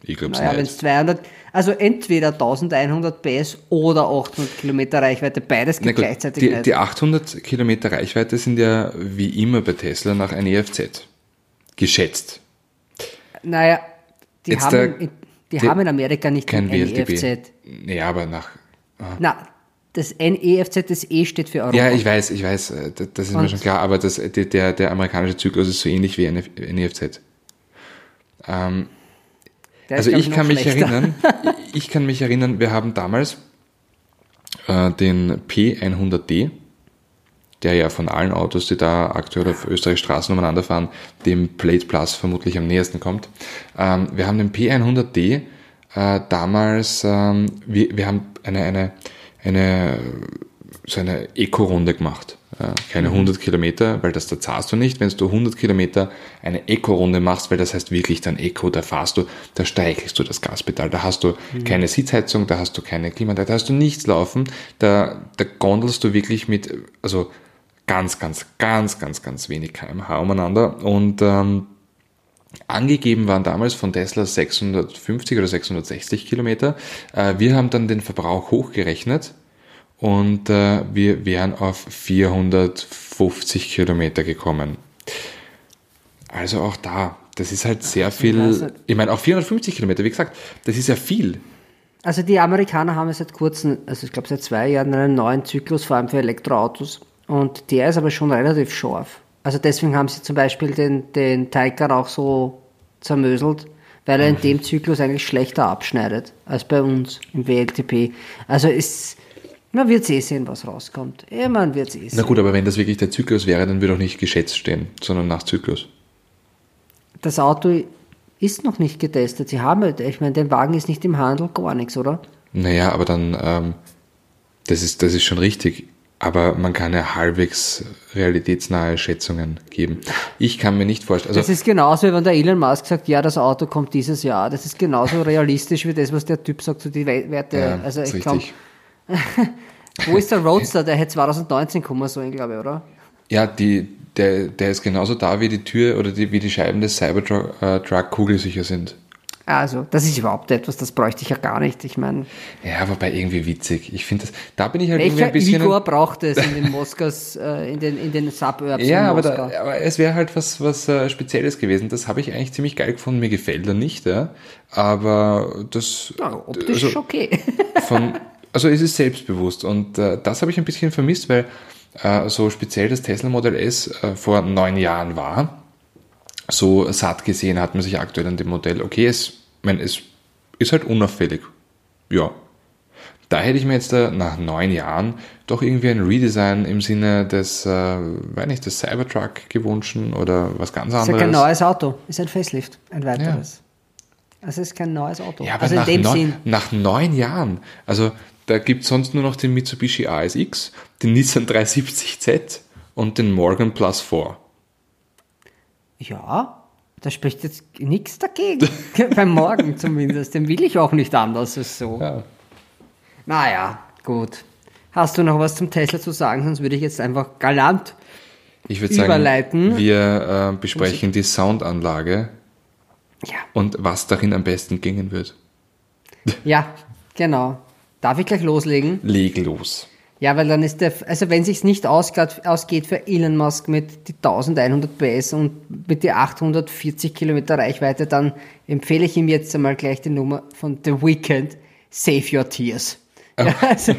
S2: Ich glaube es
S1: Naja, wenn
S2: nicht.
S1: es 200, also entweder 1100 PS oder 800 Kilometer Reichweite, beides geht
S2: gut,
S1: gleichzeitig
S2: die,
S1: nicht.
S2: die 800 Kilometer Reichweite sind ja wie immer bei Tesla nach einem EFZ. Geschätzt.
S1: Naja, Die,
S2: Jetzt
S1: haben,
S2: der-
S1: in, die
S2: der-
S1: haben in Amerika nicht
S2: Kein WLTP.
S1: NEFZ.
S2: Ja, aber nach.
S1: Na, das NEFZ, das E steht für Europa.
S2: Ja, ich weiß, ich weiß, äh, das ist mir
S1: Und-
S2: schon klar, aber das, der, der, amerikanische Zyklus ist so ähnlich wie NEFZ. Ähm,
S1: Der
S2: also ich
S1: noch
S2: kann mich
S1: schlechter.
S2: erinnern, ich kann mich erinnern, wir haben damals äh, den P100D, der ja von allen Autos, die da aktuell auf Österreich Straßen umeinander fahren, dem Plate Plus vermutlich am nächsten kommt. Ähm, wir haben den P100D äh, damals, ähm, wir, wir haben eine, eine, eine, so eine Eco-Runde gemacht. Äh, keine 100 Kilometer, weil das da zahlst du nicht. Wenn du 100 Kilometer eine Eco-Runde machst, weil das heißt wirklich dann Eco, da fahrst du, da streichelst du das Gaspedal. Da hast du keine Sitzheizung, da hast du keine Klimaanlage, da hast du nichts laufen. Da, da gondelst du wirklich mit, also ganz, ganz, ganz, ganz, ganz wenig kmh umeinander. Und ähm, angegeben waren damals von Tesla 650 oder 660 Kilometer. Äh, wir haben dann den Verbrauch hochgerechnet und äh, wir wären auf 450 Kilometer gekommen. Also auch da, das ist halt sehr
S1: Also
S2: viel. Ich meine, auch 450 Kilometer, wie gesagt, das ist ja viel.
S1: Also die Amerikaner haben ja seit kurzem, also ich glaube seit zwei Jahren einen neuen Zyklus, vor allem für Elektroautos. Und der ist aber schon relativ scharf. Also deswegen haben sie zum Beispiel den, den Taycan auch so zermöselt, weil er in dem Zyklus eigentlich schlechter abschneidet als bei uns im WLTP. Also ist, man wird eh sehen, was rauskommt. Ja, man wird eh
S2: Na
S1: sehen.
S2: gut, aber wenn das wirklich der Zyklus wäre, dann würde auch nicht geschätzt stehen, sondern nach Zyklus.
S1: Das Auto ist noch nicht getestet. Sie haben, halt- ich meine, der Wagen ist nicht im Handel, gar nichts, oder?
S2: Naja, aber dann, ähm, das, ist, das ist schon richtig. Aber man kann ja halbwegs realitätsnahe Schätzungen geben. Ich kann mir nicht vorstellen.
S1: Das
S2: Also,
S1: ist genauso, wie wenn der Elon Musk sagt, ja, das Auto kommt dieses Jahr. Das ist genauso realistisch wie das, was der Typ sagt, so die We- Werte.
S2: ja,
S1: also ich glaub,
S2: richtig.
S1: Wo ist der Roadster? Der hätte 2019 kommen sollen, glaube ich, oder?
S2: Ja, die, der, der ist genauso da, wie die Tür oder die, wie die Scheiben des Cybertruck äh, kugelsicher sind.
S1: Also, das ist überhaupt etwas, das bräuchte ich ja gar nicht. Ich meine,
S2: Ja, wobei irgendwie witzig. Ich finde das, da bin ich halt irgendwie ein bisschen.
S1: Igor braucht es in den Moskaus, äh, in den, in den Suburbs
S2: Ja, aber, da, aber es wäre halt was, was äh, Spezielles gewesen. Das habe ich eigentlich ziemlich geil gefunden. Mir gefällt er nicht, ja. Aber das.
S1: ja, optisch
S2: also,
S1: okay.
S2: von, also es ist selbstbewusst und äh, das habe ich ein bisschen vermisst, weil äh, so speziell das Tesla Model S äh, vor neun Jahren war. So satt gesehen hat man sich aktuell an dem Modell. Okay, es, mein, es ist halt unauffällig. Ja. Da hätte ich mir jetzt äh, nach neun Jahren doch irgendwie ein Redesign im Sinne des, äh, weiß nicht, des Cybertruck gewünscht oder was ganz
S1: ist ja
S2: anderes.
S1: kein neues Auto, ist ein Facelift, ein weiteres. Also es ist kein neues Auto.
S2: Ja, aber
S1: also in
S2: nach,
S1: dem
S2: neun,
S1: Sinn.
S2: nach neun Jahren, also da gibt es sonst nur noch den Mitsubishi ASX, den Nissan 370Z und den Morgan Plus 4.
S1: Ja, da spricht jetzt nichts dagegen. Beim Morgen zumindest. Den will ich auch nicht anders als so.
S2: Ja.
S1: Naja, gut. Hast du noch was zum Tesla zu sagen? Sonst würde ich jetzt einfach galant.
S2: Ich würde sagen,
S1: Überleiten.
S2: wir äh, besprechen die Soundanlage
S1: Ja,
S2: und was darin am besten gingen wird.
S1: ja, genau. Darf ich gleich loslegen?
S2: Leg los.
S1: Ja, weil dann ist der, also wenn sich's nicht ausgeht, für Elon Musk mit die 1100 PS und mit die 840 Kilometer Reichweite, dann empfehle ich ihm jetzt einmal gleich die Nummer von The Weeknd, Save Your Tears. Ja, also,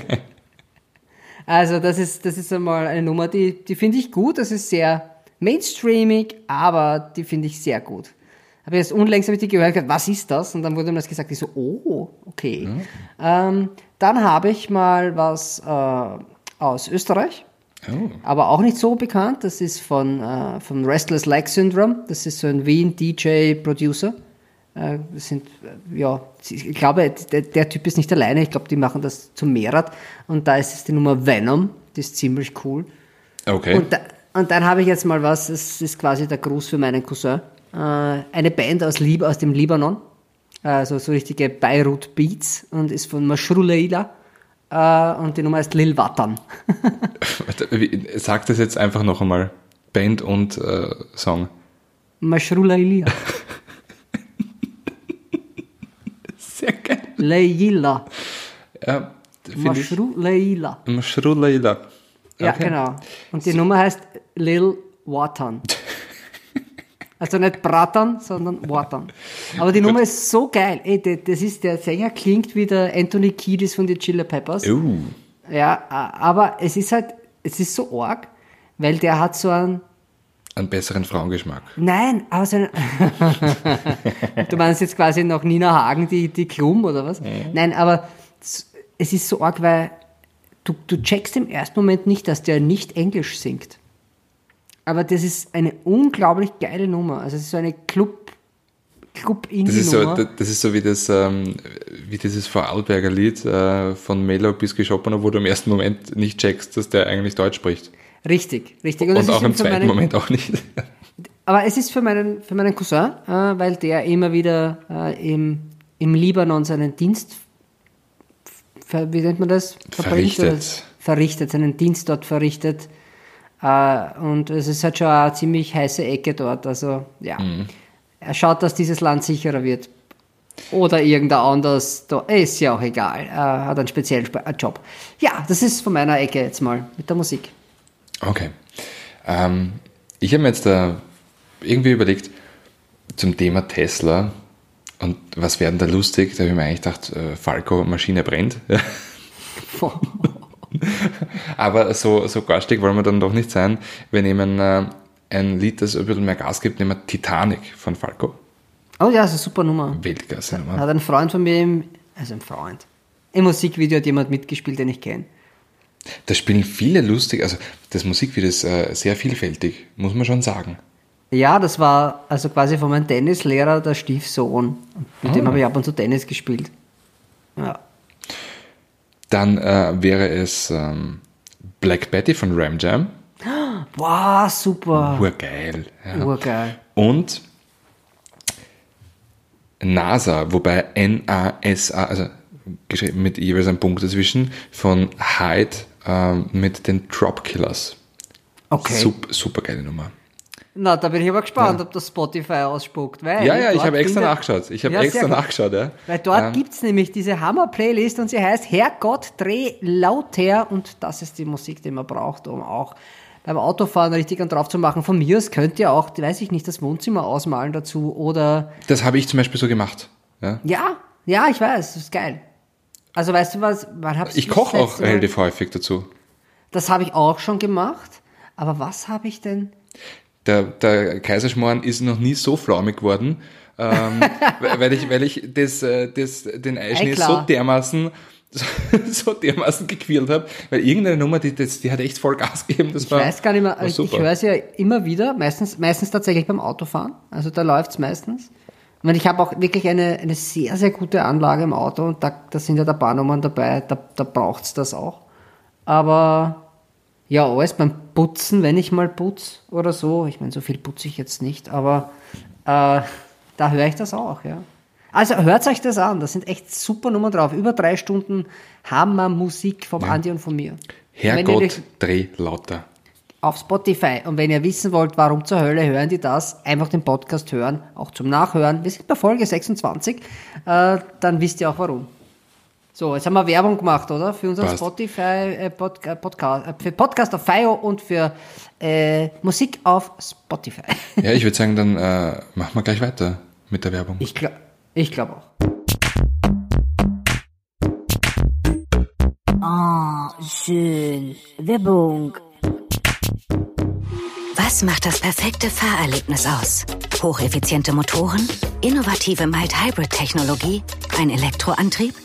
S1: also das ist, das ist einmal eine Nummer, die, die finde ich gut, das ist sehr mainstreamig, aber die finde ich sehr gut. Aber jetzt unlängst habe ich die gehört, was ist das? Und dann wurde mir das gesagt, ich so, oh, okay. Ähm, dann habe ich mal was äh, aus Österreich,
S2: Oh.
S1: aber auch nicht so bekannt. Das ist von, äh, von Restless Leg Syndrome. Das ist so ein Wien-DJ-Producer. Äh, sind, äh, ja, ich glaube, der, der Typ ist nicht alleine. Ich glaube, die machen das zum Mehrrad. Und da ist es die Nummer Venom. Die ist ziemlich cool.
S2: Okay.
S1: Und, da, und dann habe ich jetzt mal was, das ist quasi der Gruß für meinen Cousin. Äh, eine Band aus, Lib aus dem Libanon, also so richtige Beirut Beats und ist von Mashruleila äh, und die Nummer heißt Lil Watan.
S2: Sag das jetzt einfach noch einmal. Band und äh, Song.
S1: Mashruleila.
S2: Sehr geil.
S1: Leila.
S2: Ja.
S1: Mashruleila.
S2: Mashruleila.
S1: Ja,
S2: Okay.
S1: genau. Und die Nummer heißt Lil Watan. Also nicht Bratan, sondern Watern. Aber die Nummer ist so geil. Ey, das ist, der Sänger klingt wie der Anthony Kiedis von den Chiller Peppers.
S2: Uh.
S1: Ja, aber es ist halt, es ist so arg, weil der hat so einen,
S2: Einen besseren Frauengeschmack.
S1: nein, aber so einen, du meinst jetzt quasi noch Nina Hagen, die, die Klum oder was? Nein, aber es es ist so arg, weil du, du checkst im ersten Moment nicht, dass der nicht Englisch singt. Aber das ist eine unglaublich geile Nummer. Also es ist so eine Club, club
S2: Das ist, so, das ist so wie das, ähm, wie dieses Vorarlberger Lied äh, von Melo bis Chopiner, wo du im ersten Moment nicht checkst, dass der eigentlich Deutsch spricht.
S1: Richtig, richtig.
S2: Und,
S1: ist
S2: auch im zweiten
S1: meine-
S2: Moment auch nicht.
S1: Aber es ist für meinen, für meinen Cousin, äh, weil der immer wieder äh, im, im Libanon seinen Dienst, wie nennt man das? Verbringt
S2: Verrichtet.
S1: Verrichtet, seinen Dienst dort verrichtet. Äh, und es ist halt schon eine ziemlich heiße Ecke dort. Also ja,
S2: Mhm.
S1: er schaut, dass dieses Land sicherer wird. Oder irgendein anderes, da ist ja auch egal. Er hat einen speziellen Sp- äh, Job. Ja, das ist von meiner Ecke jetzt mal mit der Musik.
S2: Okay. Ähm, ich habe mir jetzt da irgendwie überlegt, zum Thema Tesla und was werden da lustig, da habe ich mir eigentlich gedacht, äh, Falco, Maschine brennt. Aber so, so garstig wollen wir dann doch nicht sein. Wir nehmen äh, ein Lied, das ein bisschen mehr Gas gibt, nehmen wir Titanic von Falco.
S1: Oh ja, das ist eine super Nummer.
S2: Weltklasse. Nummer.
S1: Hat ein Freund von mir, im, also ein Freund, im Musikvideo hat jemand mitgespielt, den ich kenne.
S2: Da spielen viele lustig, also das Musikvideo ist äh, sehr vielfältig, muss man schon sagen.
S1: Ja, das war also quasi von meinem Tennislehrer der Stiefsohn. Mit
S2: Ah.
S1: dem habe ich ab und zu Tennis gespielt. Ja.
S2: Dann äh, wäre es ähm, Black Betty von Ram Jam.
S1: Wow, super.
S2: Urgeil. Ja.
S1: Urgeil.
S2: Und NASA, wobei N-A-S-A, also geschrieben mit jeweils einem Punkt dazwischen, von Hyde ähm, mit den Drop Killers.
S1: Okay.
S2: Super, super geile Nummer.
S1: Na, da bin ich aber gespannt, ob das Spotify ausspuckt. Weil
S2: Ja, ja, ich habe extra nachgeschaut. Ich habe
S1: Ja,
S2: extra nachgeschaut, ja.
S1: Weil dort
S2: Ähm,
S1: gibt's nämlich diese Hammer-Playlist und sie heißt Herrgott, dreh lauter und das ist die Musik, die man braucht, um auch beim Autofahren richtig an drauf zu machen. Von mir aus könnt ihr auch, weiß ich nicht, das Wohnzimmer ausmalen dazu oder
S2: Das habe ich zum Beispiel so gemacht. Ja.
S1: ja, ja, ich weiß, das ist geil. Also weißt du was, wann hab's
S2: Ich koche auch relativ häufig dazu.
S1: Das habe ich auch schon gemacht, aber was habe ich denn?
S2: Der, der Kaiserschmarrn ist noch nie so flaumig geworden, ähm, weil ich, weil ich das, äh, das, den Eischnee so dermaßen, so dermaßen gequält habe, weil irgendeine Nummer, die, das, die hat echt voll Gas gegeben. Das
S1: Ich
S2: war,
S1: weiß gar nicht mehr, ich, höre es ja immer wieder, meistens, meistens tatsächlich beim Autofahren. Also da läuft's meistens. Und ich habe auch wirklich eine, eine sehr, sehr gute Anlage im Auto und da, da sind ja da paar Nummern dabei, da, da braucht's das auch. Aber ja, alles beim Putzen, wenn ich mal putz oder so, ich meine, so viel putze ich jetzt nicht, aber äh, da höre ich das auch, ja. Also hört euch das an, da sind echt super Nummern drauf. Über drei Stunden Hammer-Musik vom Andi und von mir.
S2: Herrgott,
S1: euch-
S2: dreh lauter.
S1: auf Spotify. Und wenn ihr wissen wollt, warum zur Hölle hören die das, einfach den Podcast hören, auch zum Nachhören. Wir sind bei Folge 26, äh, dann wisst ihr auch warum. So, jetzt haben wir Werbung gemacht, oder? Für unseren
S2: Passt.
S1: Spotify äh, Pod, äh, Podcast, äh, für Podcast auf FIO und für äh, Musik auf Spotify.
S2: Ja, ich würde sagen, dann äh, machen wir gleich weiter mit der Werbung.
S1: Ich glaube ich glaub auch.
S3: Schön. Werbung.
S4: Was macht das perfekte Fahrerlebnis aus? Hocheffiziente Motoren, innovative Mild-Hybrid-Technologie, ein Elektroantrieb?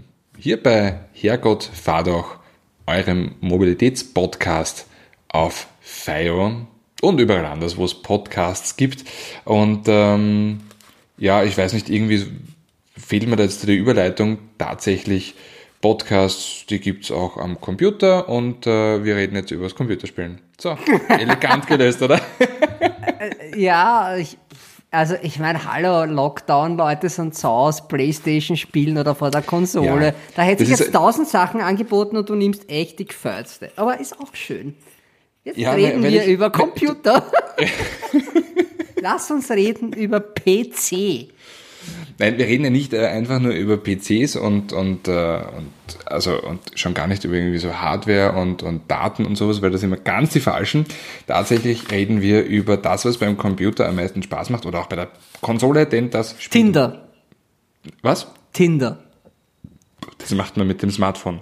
S2: Hier bei Herrgott, fahr doch, eurem Mobilitätspodcast auf FIO und überall anders, wo es Podcasts gibt. Und ähm, ja, ich weiß nicht, irgendwie fehlt mir da jetzt die Überleitung. Tatsächlich, Podcasts, die gibt es auch am Computer und äh, wir reden jetzt über das Computerspielen. So, elegant gelöst, oder?
S1: Ja, ich, Also ich meine, hallo, Lockdown, Leute sind zu Hause, Playstation spielen oder vor der Konsole.
S2: Ja,
S1: da hätte
S2: ist-
S1: jetzt tausend Sachen angeboten und du nimmst echt die gefällste. Aber ist auch schön. Jetzt
S2: Ja,
S1: reden wir
S2: ich-
S1: über Computer. Lass uns reden über PC.
S2: Nein, wir reden ja nicht äh, einfach nur über PCs und, und, äh, und, also, und schon gar nicht über irgendwie so Hardware und, und Daten und sowas, weil das immer ganz die falschen. Tatsächlich reden wir über das, was beim Computer am meisten Spaß macht oder auch bei der Konsole, denn das Spiel.
S1: Tinder.
S2: Was?
S1: Tinder.
S2: Das macht man mit dem Smartphone.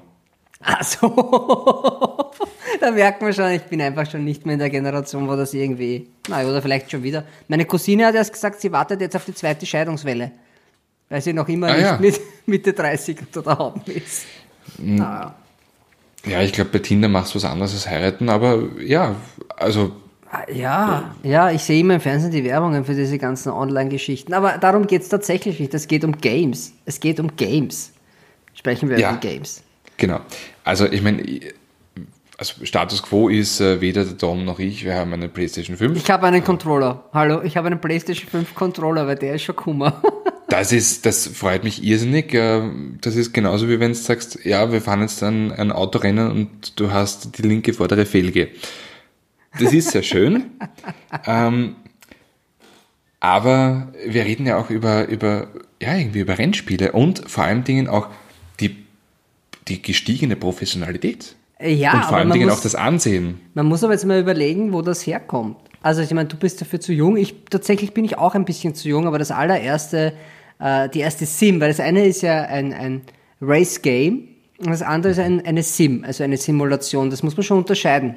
S1: Ach so. da merkt man schon, ich bin einfach schon nicht mehr in der Generation, wo das irgendwie, na oder vielleicht schon wieder. Meine Cousine hat erst gesagt, sie wartet jetzt auf die zweite Scheidungswelle. Weil sie noch immer
S2: Ah,
S1: nicht
S2: ja.
S1: mit Mitte 30 unter der Haube ist. Naja.
S2: Ja, ich glaube, bei Tinder machst du was anderes als heiraten, aber ja, also
S1: Ah, Ja, ja, ich sehe immer im Fernsehen die Werbungen für diese ganzen Online-Geschichten. Aber darum geht es tatsächlich nicht. Es geht um Games. Es geht um Games. Sprechen wir
S2: Ja.
S1: über Games.
S2: Genau. Also ich meine, also Status Quo ist äh, weder der Dom noch ich, wir haben eine PlayStation 5.
S1: Ich habe einen Controller. Hallo, ich habe einen PlayStation 5 Controller, weil der ist schon Kummer.
S2: Das ist, das freut mich irrsinnig. Äh, Das ist genauso wie wenn du sagst, ja, wir fahren jetzt ein, ein Autorennen und du hast die linke vordere Felge. Das ist sehr schön. ähm, aber wir reden ja auch über, über, ja, irgendwie über Rennspiele und vor allen Dingen auch die, die gestiegene Professionalität.
S1: Ja,
S2: und vor
S1: man
S2: Dingen
S1: muss-
S2: auch das Ansehen.
S1: Man muss aber jetzt mal überlegen, wo das herkommt. Also ich meine, du bist dafür zu jung. Ich tatsächlich bin ich auch ein bisschen zu jung, aber das allererste, äh, die erste Sim, weil das eine ist ja ein, ein Race Game und das andere ist ein, eine Sim, also eine Simulation. Das muss man schon unterscheiden.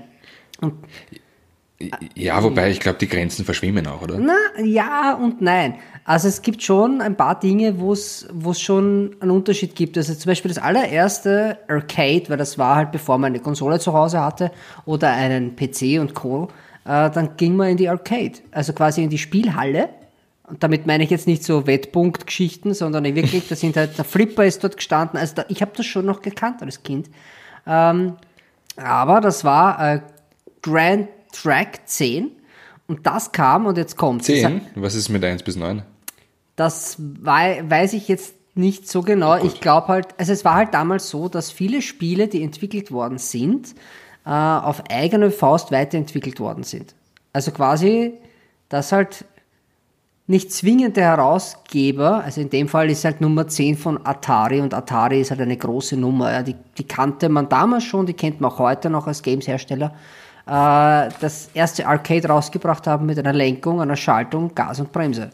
S2: Ja, wobei ich glaube, die Grenzen verschwimmen auch, oder?
S1: Na, ja und nein. Also es gibt schon ein paar Dinge, wo es wo es schon einen Unterschied gibt. Also zum Beispiel das allererste Arcade, weil das war halt bevor man eine Konsole zu Hause hatte oder einen PC und Co., äh, dann ging man in die Arcade, also quasi in die Spielhalle. Und damit meine ich jetzt nicht so Wettpunktgeschichten, sondern wirklich, da sind halt, der Flipper ist dort gestanden. Also da, ich habe das schon noch gekannt als Kind. Ähm, aber das war äh, Grand Track 10 und das kam und jetzt kommt.
S2: 10? Was ist mit 1 bis 9?
S1: Das wei weiß ich jetzt nicht so genau. Ich glaube halt, also es war halt damals so, dass viele Spiele, die entwickelt worden sind, äh, auf eigene Faust weiterentwickelt worden sind. Also quasi, dass halt nicht zwingend der Herausgeber, also in dem Fall ist halt Nummer 10 von Atari und Atari ist halt eine große Nummer. Ja, die, die kannte man damals schon, die kennt man auch heute noch als Games-Hersteller. Äh, das erste Arcade rausgebracht haben mit einer Lenkung, einer Schaltung, Gas und Bremse.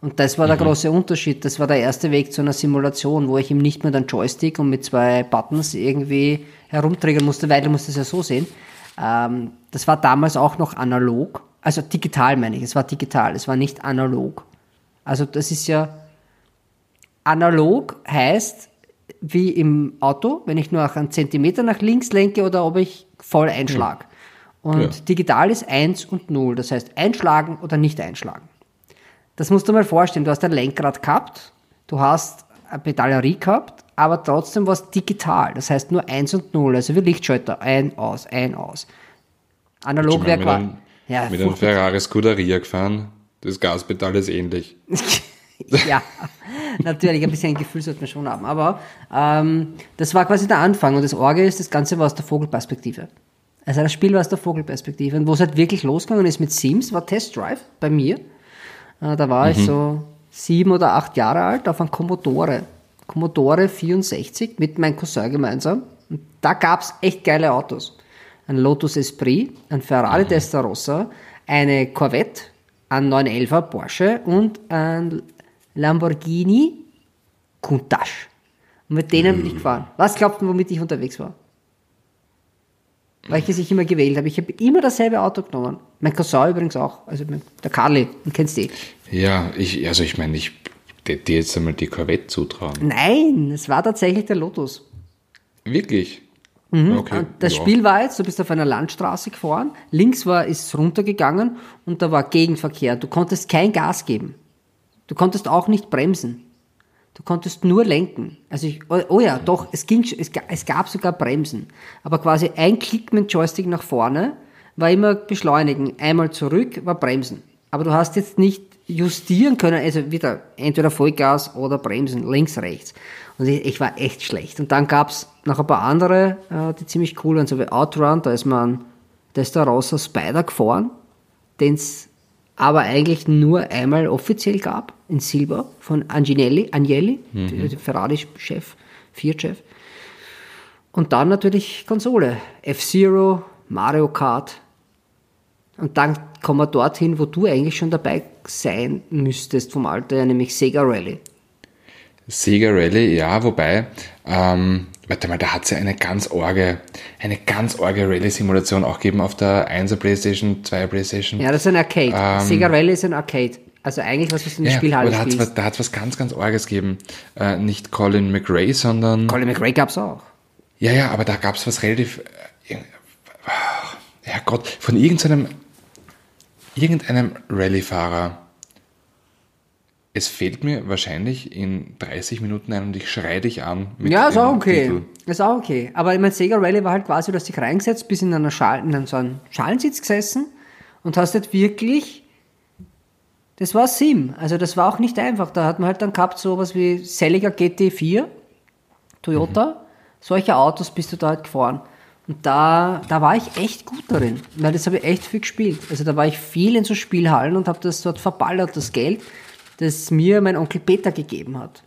S1: Und das war der große Unterschied. Das war der erste Weg zu einer Simulation, wo ich ihm nicht mehr den Joystick und mit zwei Buttons irgendwie herumtriggern musste, weil du musst es ja so sehen. Ähm, das war damals auch noch analog. Also digital meine ich. Es war digital, es war nicht analog. Also das ist ja analog heißt wie im Auto, wenn ich nur auch einen Zentimeter nach links lenke oder ob ich voll einschlag. Und
S2: Ja.
S1: digital ist 1 und 0. Das heißt einschlagen oder nicht einschlagen. Das musst du mal vorstellen. Du hast ein Lenkrad gehabt, du hast eine Pedalerie gehabt, aber trotzdem war es digital. Das heißt nur 1 und 0, also wie Lichtschalter. Ein, aus, ein, aus. Analog wäre quasi. Ja,
S2: mit einem. Ferrari Scuderia gefahren. Das Gaspedal ist ähnlich.
S1: ja, natürlich, ein bisschen ein Gefühl sollte man schon haben. Aber ähm, das war quasi der Anfang. Und das Orgel ist, das Ganze war aus der Vogelperspektive. Also das Spiel war aus der Vogelperspektive. Und wo es halt wirklich losgegangen ist mit Sims, war Test Drive bei mir. Äh, da war ich so sieben oder acht Jahre alt auf einem Commodore. Commodore 64 mit meinem Cousin gemeinsam. Und da gab's echt geile Autos. Ein Lotus Esprit, ein Ferrari Testarossa, eine Corvette, ein 911er Porsche und ein Lamborghini Countach. Und mit denen bin ich gefahren. Was glaubt ihr, womit ich unterwegs war? Welches ich immer gewählt habe. Ich habe immer dasselbe Auto genommen. Mein Cousin übrigens auch. Also der Carly, den kennst du eh.
S2: Ja, ich, also ich meine, ich dir jetzt einmal die Corvette zutrauen.
S1: Nein, es war tatsächlich der Lotus.
S2: Wirklich? Okay.
S1: Und das
S2: ja.
S1: Spiel war jetzt, du bist auf einer Landstraße gefahren, links war, ist runtergegangen und da war Gegenverkehr. Du konntest kein Gas geben. Du konntest auch nicht bremsen. Du konntest nur lenken. Also ich, oh, oh ja, doch, es ging, es, es gab sogar Bremsen. Aber quasi ein Klick mit dem Joystick nach vorne war immer beschleunigen. Einmal zurück war bremsen. Aber du hast jetzt nicht justieren können, also wieder entweder Vollgas oder Bremsen, links, rechts. Und ich, ich war echt schlecht. Und dann gab's noch ein paar andere, äh, die ziemlich cool waren, so wie Outrun, da ist man, da ist der Rosa Spider gefahren, den es aber eigentlich nur einmal offiziell gab, in Silber, von Anginelli, Agnelli, der Ferrari-Chef, Fiat-Chef. Und dann natürlich Konsole. F-Zero, Mario Kart. Und dann kommen wir dorthin, wo du eigentlich schon dabei sein müsstest vom Alter her, nämlich Sega Rally.
S2: Sega Rally, ja, wobei, ähm, warte mal, da hat es ja eine ganz orge, eine ganz orge Rally-Simulation auch gegeben auf der 1er Playstation, 2er Playstation.
S1: Ja, das ist ein Arcade. Sega Rally ist ein Arcade. Also eigentlich was, was du in der
S2: Ähm. Ja,
S1: Spielhalle
S2: aber da hat's was, da hat's was ganz, ganz Orges gegeben. Äh, nicht Colin McRae, sondern.
S1: Colin McRae gab's auch.
S2: Ja, ja, aber da gab es was relativ. Äh, irg- ja Gott, von irgendeinem. Irgendeinem Rallye-Fahrer. Es fehlt mir wahrscheinlich in 30 Minuten ein und ich schreie dich an. Mit
S1: Ja, ist auch okay.
S2: Titel.
S1: Ist auch okay. Aber mein Sega Rally war halt quasi, du hast dich reingesetzt, bis in einer Schal in so einem Schalensitz gesessen und hast halt wirklich, das war Sim. Also das war auch nicht einfach. Da hat man halt dann gehabt sowas wie Seliger GT4, Toyota. Solche Autos bist du da halt gefahren. Und da, da war ich echt gut darin, weil das habe ich echt viel gespielt. Also da war ich viel in so Spielhallen und habe das dort verballert, das Geld, das mir mein Onkel Peter gegeben hat.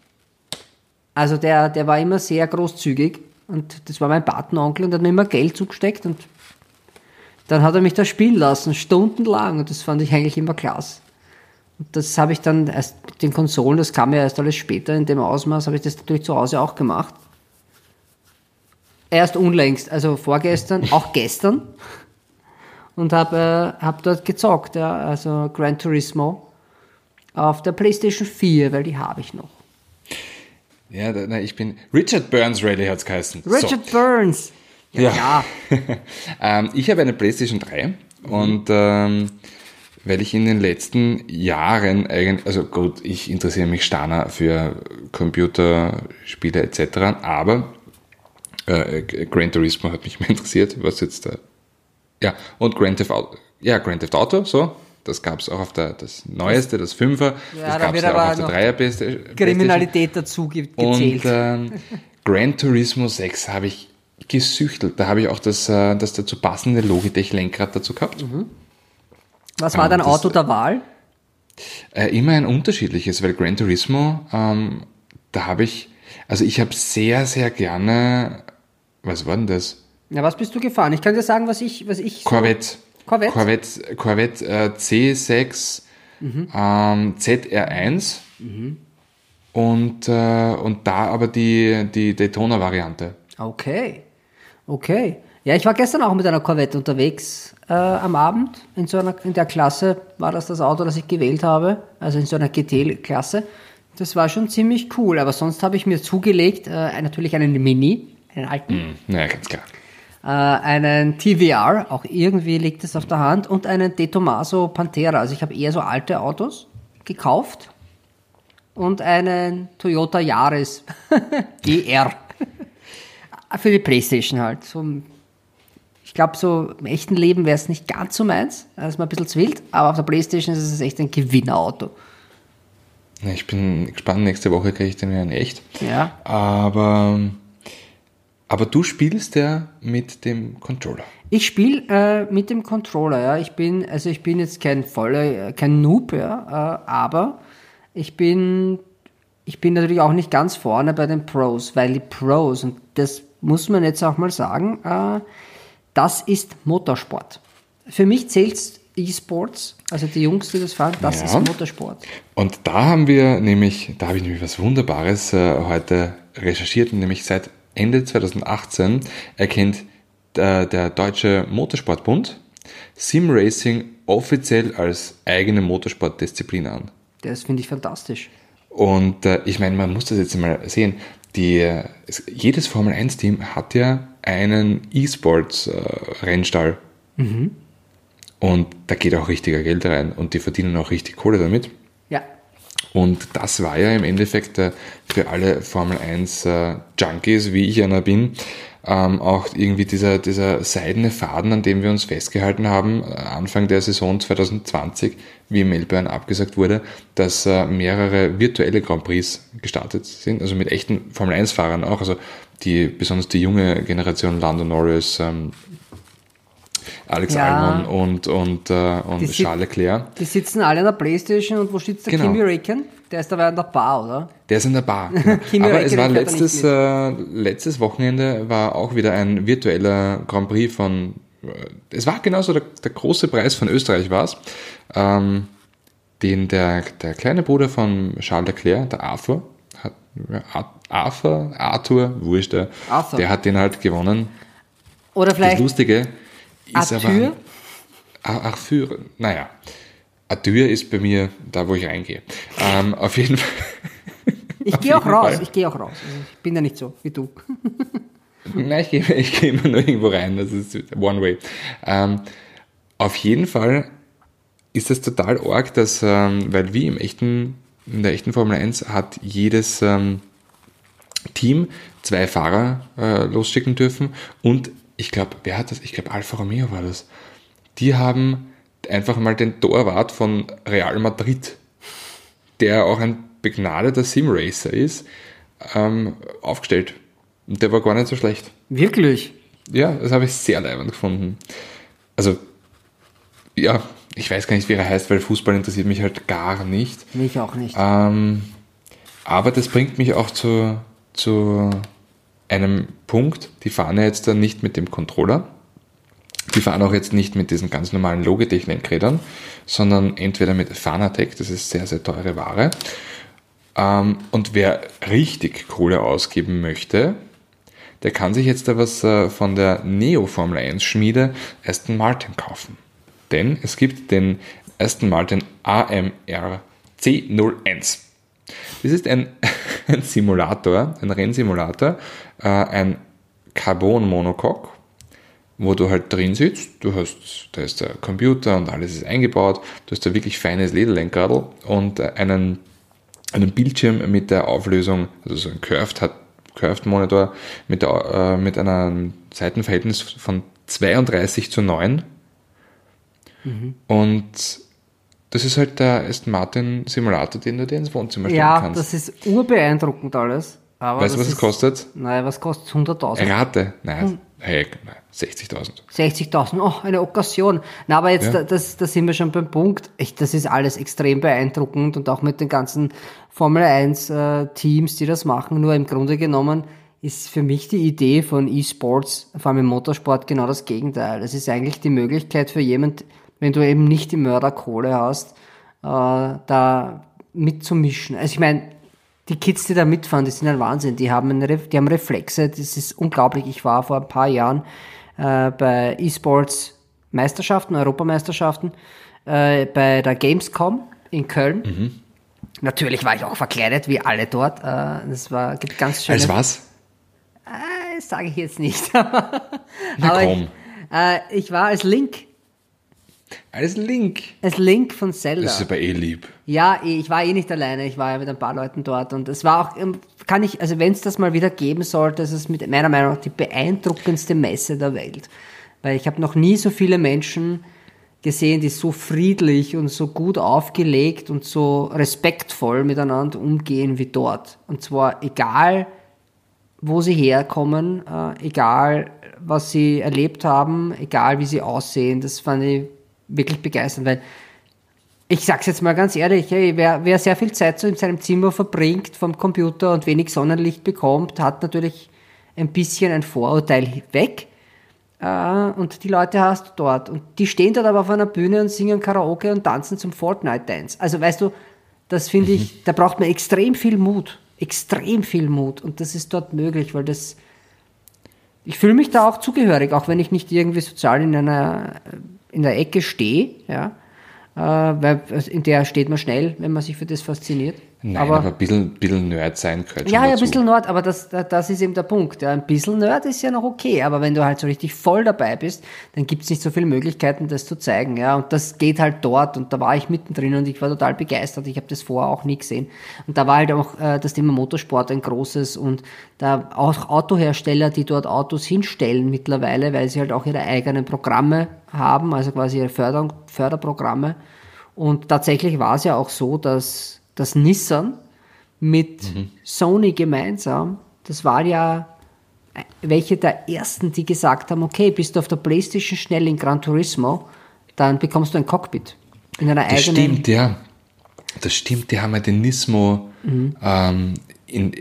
S1: Also der, der war immer sehr großzügig und das war mein Patenonkel und hat mir immer Geld zugesteckt und dann hat er mich da spielen lassen, stundenlang und das fand ich eigentlich immer klasse. Und das habe ich dann erst mit den Konsolen, das kam ja erst alles später in dem Ausmaß, habe ich das natürlich zu Hause auch gemacht. Erst unlängst, also vorgestern, auch gestern und habe äh, hab dort gezockt, ja, also Gran Turismo auf der PlayStation 4, weil die habe ich noch.
S2: Ja, da, na, ich bin. Richard Burns Rally hat's geheißen.
S1: Richard Burns. Ja,
S2: Ja. ähm, ich habe eine PlayStation 3 und ähm, weil ich in den letzten Jahren eigentlich, also gut, ich interessiere mich starner für Computerspiele etc., aber äh, Gran Turismo hat mich mehr interessiert, was jetzt da. Ja, und Grand Theft Auto. Ja, Grand Theft Auto, so. Das gab es auch auf der, das neueste, das Fünfer.
S1: Ja,
S2: das
S1: da
S2: gab es ja auch auf der Dreier Playstation.
S1: Kriminalität dazu ge gezählt.
S2: Und ähm, Gran Turismo 6 habe ich gesüchtelt. Da habe ich auch das, äh, das dazu passende Logitech-Lenkrad dazu gehabt.
S1: Was war
S2: ähm,
S1: dein
S2: das-
S1: Auto der Wahl?
S2: Äh, immer ein unterschiedliches, weil Gran Turismo, ähm, da habe ich, also ich habe sehr, sehr gerne, was war denn das?
S1: Ja, was bist du gefahren? Ich kann dir sagen, was ich, was ich so-
S2: Corvette.
S1: Corvette?
S2: Corvette, Corvette äh, C6
S1: Mhm.
S2: ähm, ZR1 und, äh, und da aber die, die Daytona-Variante.
S1: Okay. Okay. Ja, ich war gestern auch mit einer Corvette unterwegs äh, am Abend. In so einer, in der Klasse war das das Auto, das ich gewählt habe. Also in so einer GT-Klasse. Das war schon ziemlich cool. Aber sonst habe ich mir zugelegt, äh, natürlich einen Mini, einen alten.
S2: Naja, ganz klar.
S1: äh, einen TVR, auch irgendwie liegt es auf der Hand, und einen De Tomaso Pantera. Also ich habe eher so alte Autos gekauft und einen Toyota Yaris GR. Für die Playstation halt. So, ich glaube, so im echten Leben wäre es nicht ganz so meins. Das ist mir ein bisschen zu wild, aber auf der Playstation ist es echt ein Gewinnerauto.
S2: Ja, Ich bin gespannt, nächste Woche kriege ich den ja in echt.
S1: Ja.
S2: Aber, aber du spielst ja mit dem Controller.
S1: Ich spiele äh, mit dem Controller, ja. Ich bin, also ich bin jetzt kein voller, kein Noob, ja, äh, aber ich bin, ich bin natürlich auch nicht ganz vorne bei den Pros, weil die Pros, und das muss man jetzt auch mal sagen, äh, das ist Motorsport. Für mich zählt E-Sports, also die Jungs, die das fahren, das
S2: Ja.
S1: ist Motorsport.
S2: Und da haben wir nämlich, da habe ich nämlich was Wunderbares äh, heute recherchiert, nämlich seit Ende 2018 erkennt der, der Deutsche Motorsportbund Sim Racing offiziell als eigene Motorsportdisziplin an.
S1: Das finde ich fantastisch.
S2: Und äh, ich meine, man muss das jetzt mal sehen. Die, äh, es, jedes Formel 1-Team hat ja einen E-Sports-Rennstall. Und da geht auch richtiger Geld rein und die verdienen auch richtig Kohle damit. Und das war ja im Endeffekt äh, für alle Formel 1 äh, Junkies, wie ich einer bin, ähm, auch irgendwie dieser, dieser seidene Faden, an dem wir uns festgehalten haben, äh, Anfang der Saison 2020, wie Melbourne abgesagt wurde, dass mehrere virtuelle Grand Prix gestartet sind, also mit echten Formel 1-Fahrern auch, also die, besonders die junge Generation Lando Norris, ähm, Alex
S1: Ja.
S2: Albon und, und, äh, und Charles Leclerc.
S1: Die sitzen alle an der Playstation und wo sitzt der
S2: Genau.
S1: Kimi Räikkönen? Der ist dabei an der Bar, oder?
S2: Der ist in der Bar. Genau.
S1: Kimi
S2: Aber es war letztes, äh, letztes Wochenende war auch wieder ein virtueller Grand Prix von, äh, es war genauso der, der große Preis von Österreich war es, ähm, den der, der kleine Bruder von Charles Leclerc, der Arthur, hat, Arthur, Arthur, wurscht, der,
S1: Arthur.
S2: der hat den halt gewonnen.
S1: Oder
S2: Das
S1: vielleicht
S2: Lustige ist
S1: Arthur?
S2: aber, Ar- Arthur, naja, Arthur ist bei mir da, wo ich reingehe. Ähm, auf jeden Fall.
S1: Ich gehe auch raus,
S2: Fall.
S1: ich gehe auch raus. Also ich bin ja nicht so wie du.
S2: Nein, ich gehe, ich gehe immer nur irgendwo rein. Das ist one way. Ähm, auf jeden Fall ist das total arg, dass, ähm, weil wie im echten, in der echten Formel 1 hat jedes ähm, Team zwei Fahrer äh, losschicken dürfen und ich glaube, wer hat das? Ich glaube, Alfa Romeo war das. Die haben einfach mal den Torwart von Real Madrid, der auch ein begnadeter Simracer ist, ähm, aufgestellt. Und der war gar nicht so schlecht.
S1: Wirklich?
S2: Ja, das habe ich sehr leibend gefunden. Also, ja, ich weiß gar nicht, wie er heißt, weil Fußball interessiert mich halt gar nicht.
S1: Mich auch nicht.
S2: Ähm, aber das bringt mich auch zu, zu einem Punkt. Die fahren ja jetzt dann nicht mit dem Controller. Die fahren auch jetzt nicht mit diesen ganz normalen Logitech-Lenkrädern, sondern entweder mit Fanatec, das ist sehr, sehr teure Ware. Ähm, und wer richtig Kohle ausgeben möchte, der kann sich jetzt da was äh, von der Neo Formel 1 Schmiede Aston Martin kaufen. Denn es gibt den Aston Martin AMR C01. Das ist ein, ein Simulator, ein Rennsimulator, äh, ein Carbon-Monocoque, wo du halt drin sitzt. Du hast, da ist der Computer und alles ist eingebaut. Du hast da wirklich feines Lederlenkradl und äh, einen, einen Bildschirm mit der Auflösung, also so ein Curved hat Curved Monitor mit, der, äh, mit einem Seitenverhältnis von 32 zu 9. Und das ist halt der Aston Martin Simulator, den du dir ins Wohnzimmer stellen
S1: ja,
S2: kannst.
S1: das ist urbeeindruckend alles. Aber
S2: weißt du, was es kostet?
S1: Nein, was kostet 100.000?
S2: Rate.
S1: Hm.
S2: Nein, hey, nein 60.000.
S1: 60.000, oh, eine Okkasion. Na, aber jetzt,
S2: Ja.
S1: da, das, da sind wir schon beim Punkt. Ich, das ist alles extrem beeindruckend und auch mit den ganzen Formel 1 äh, Teams, die das machen. Nur im Grunde genommen ist für mich die Idee von E-Sports, vor allem im Motorsport, genau das Gegenteil. Es ist eigentlich die Möglichkeit für jemand, wenn du eben nicht die Mörderkohle hast, äh, da mitzumischen. Also ich meine, die Kids, die da mitfahren, die sind ein Wahnsinn. Die haben, eine, die haben Reflexe, das ist unglaublich. Ich war vor ein paar Jahren äh, bei E-Sports Meisterschaften, Europameisterschaften, äh, bei der Gamescom in Köln. Natürlich war ich auch verkleidet, wie alle dort. Äh, das war gibt ganz schöne.
S2: Als was?
S1: Das sage ich jetzt nicht. Aber
S2: komm.
S1: Ich, äh, ich war als Link,
S2: Als Link.
S1: als Link von Zelda.
S2: Das ist aber eh lieb.
S1: Ja, eh, ich war eh nicht alleine, ich war ja mit ein paar Leuten dort und es war auch, ähm, kann ich, also wenn es das mal wieder geben sollte, ist es mit meiner Meinung nach die beeindruckendste Messe der Welt. Weil ich habe noch nie so viele Menschen gesehen, die so friedlich und so gut aufgelegt und so respektvoll miteinander umgehen wie dort. Und zwar egal, wo sie herkommen, äh, egal, was sie erlebt haben, egal, wie sie aussehen. Das fand ich wirklich begeisternd, weil ich sag's jetzt mal ganz ehrlich, hey, wer, wer sehr viel Zeit so in seinem Zimmer verbringt vom Computer und wenig Sonnenlicht bekommt, hat natürlich ein bisschen ein Vorurteil weg. Äh, und die Leute hast du dort. Und die stehen dort aber auf einer Bühne und singen Karaoke und tanzen zum Fortnite-Dance. Also weißt du, das finde ich, da braucht man extrem viel Mut. Extrem viel Mut. Und das ist dort möglich, weil das. Ich fühle mich da auch zugehörig, auch wenn ich nicht irgendwie sozial in einer in der Ecke stehe, ja. Äh, weil in der steht man schnell, wenn man sich für das fasziniert.
S2: Nein, aber, aber ein bisschen, bisschen Nerd sein könnte.
S1: Ja, ja, ein bisschen Nerd, aber das, das ist eben der Punkt. Ja. Ein bisschen Nerd ist ja noch okay, aber wenn du halt so richtig voll dabei bist, dann gibt es nicht so viele Möglichkeiten, das zu zeigen. Ja. Und das geht halt dort und da war ich mittendrin und ich war total begeistert. Ich habe das vorher auch nie gesehen. Und da war halt auch äh, das Thema Motorsport ein großes und da auch Autohersteller, die dort Autos hinstellen mittlerweile, weil sie halt auch ihre eigenen Programme haben, also quasi ihre Förder Förderprogramme. Und tatsächlich war es ja auch so, dass dass Nissan mit mhm. Sony gemeinsam, das war ja welche der ersten, die gesagt haben, okay, bist du auf der Playstation schnell in Gran Turismo, dann bekommst du ein Cockpit. In einer
S2: das
S1: eigenen.
S2: Stimmt, ja. Das stimmt, die haben ja den Nismo mhm. ähm, in,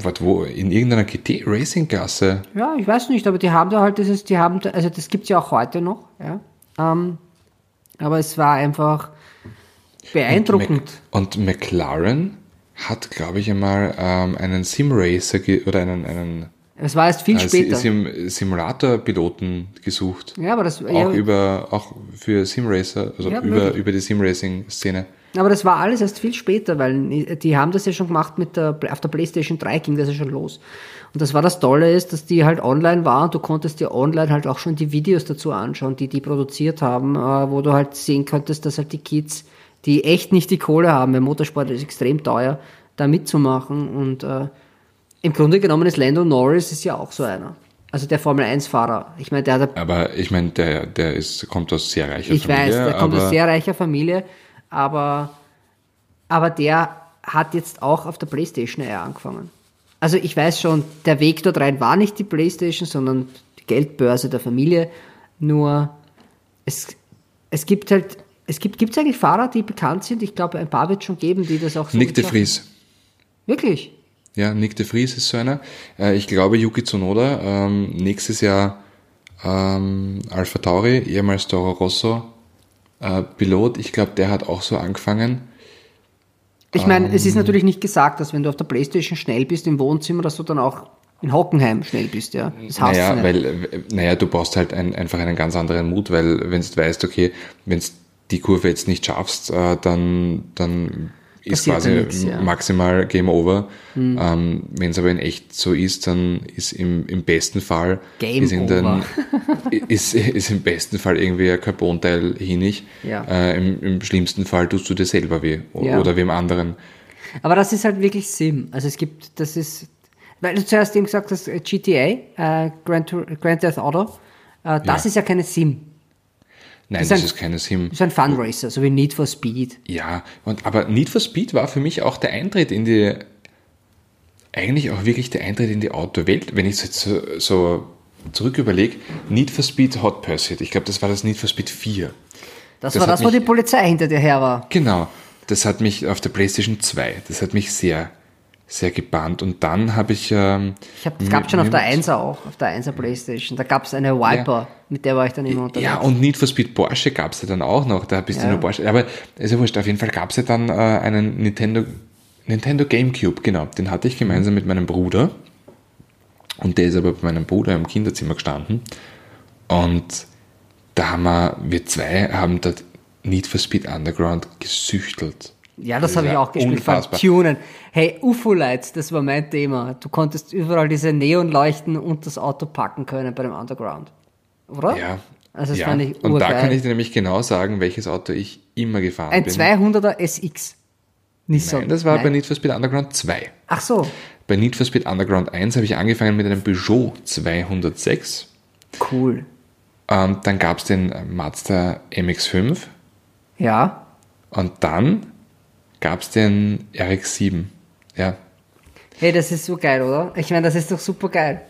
S2: was, wo, in irgendeiner GT Racing Klasse.
S1: Ja, ich weiß nicht, aber die haben da halt dieses, die haben, da, also das gibt es ja auch heute noch, ja. Ähm, aber es war einfach, Beeindruckend.
S2: Und, und McLaren hat, glaube ich, einmal ähm, einen Simracer oder einen, einen
S1: es war erst viel äh, später.
S2: Sim Simulator-Piloten gesucht.
S1: Ja, aber das
S2: auch
S1: ja,
S2: über auch für Simracer, also ja, über, über die Simracing-Szene.
S1: Aber das war alles erst viel später, weil die haben das ja schon gemacht mit der, auf der PlayStation 3 ging das ja schon los. Und das war das Tolle ist, dass die halt online war und du konntest dir online halt auch schon die Videos dazu anschauen, die die produziert haben, äh, wo du halt sehen konntest, dass halt die Kids die echt nicht die Kohle haben, weil Motorsport ist extrem teuer, da mitzumachen. Und äh, im Grunde genommen ist Lando Norris ist ja auch so einer. Also der Formel 1-Fahrer. Ich meine, der hat.
S2: Aber ich meine, der, der ist, kommt aus sehr reicher
S1: ich
S2: Familie.
S1: Ich weiß, der kommt aus sehr reicher Familie, aber, aber der hat jetzt auch auf der Playstation eher angefangen. Also ich weiß schon, der Weg dort rein war nicht die Playstation, sondern die Geldbörse der Familie. Nur es, es gibt halt es gibt es eigentlich Fahrer, die bekannt sind? Ich glaube, ein paar wird es schon geben, die das auch so
S2: Nick de Vries.
S1: Wirklich?
S2: Ja, Nick de Vries ist so einer. Äh, ich glaube, Yuki Tsunoda, ähm, nächstes Jahr ähm, Alpha Tauri, ehemals Toro Rosso äh, Pilot. Ich glaube, der hat auch so angefangen.
S1: Ich meine, ähm, es ist ähm, natürlich nicht gesagt, dass wenn du auf der Playstation schnell bist im Wohnzimmer, dass du dann auch in Hockenheim schnell bist, ja.
S2: Das naja, weil, naja, du brauchst halt ein, einfach einen ganz anderen Mut, weil wenn du weißt, okay, wenn es die Kurve jetzt nicht schaffst, äh, dann, dann ist quasi nix, ja. maximal Game Over. Mhm. Ähm, Wenn es aber in echt so ist, dann ist im, im besten Fall
S1: Game
S2: ist,
S1: den,
S2: ist, ist im besten Fall irgendwie ein Carbonteil hinig.
S1: Ja.
S2: Äh, im, im, schlimmsten Fall tust du dir selber weh ja. oder wem anderen.
S1: Aber das ist halt wirklich Sim. Also es gibt, das ist, weil du zuerst eben gesagt hast, GTA, äh, Grand, Grand Theft Auto, äh, das ist ja keine Sim.
S2: Nein, das, das ist, ein, ist keine Sim.
S1: Das ist ein Funracer, so wie Need for Speed.
S2: Ja, und, aber Need for Speed war für mich auch der Eintritt in die, eigentlich auch wirklich der Eintritt in die Autowelt, wenn ich es jetzt so, so zurück überlege. Need for Speed Hot Pursuit, ich glaube, das war das Need for Speed 4.
S1: Das, das war das, mich, wo die Polizei hinter dir her war.
S2: Genau, das hat mich auf der PlayStation 2, das hat mich sehr sehr gebannt. Und dann habe ich. Ähm,
S1: ich habe, das gab schon auf der 1er auch, auf der 1er Playstation. Da gab es eine Viper, ja. mit der war ich dann immer unterwegs.
S2: Ja, und Need for Speed Porsche gab es ja dann auch noch. Da bist ja. du nur Porsche. Aber ist ja wurscht, auf jeden Fall gab es ja dann äh, einen Nintendo, Nintendo GameCube, genau. Den hatte ich gemeinsam mit meinem Bruder. Und der ist aber bei meinem Bruder im Kinderzimmer gestanden. Und da haben wir, wir zwei haben dort Need for Speed Underground gesüchtelt.
S1: Ja, das, das habe ich auch gespielt. Unfassbar. Tunen. Hey, UFO-Lights, das war mein Thema. Du konntest überall diese Neonleuchten und das Auto packen können bei dem Underground. Oder?
S2: Ja.
S1: Also das
S2: ja.
S1: fand ich
S2: urgeil. Und da kann ich dir nämlich genau sagen, welches Auto ich immer gefahren
S1: Ein
S2: bin.
S1: Ein 200er SX.
S2: Nissan. Nein, das war Nein. bei Need for Speed Underground 2.
S1: Ach so.
S2: Bei Need for Speed Underground 1 habe ich angefangen mit einem Peugeot 206.
S1: Cool.
S2: Ähm, dann gab es den Mazda MX5.
S1: Ja.
S2: Und dann gab es den RX7. Ja.
S1: Hey, das ist so geil, oder? Ich meine, das ist doch super geil.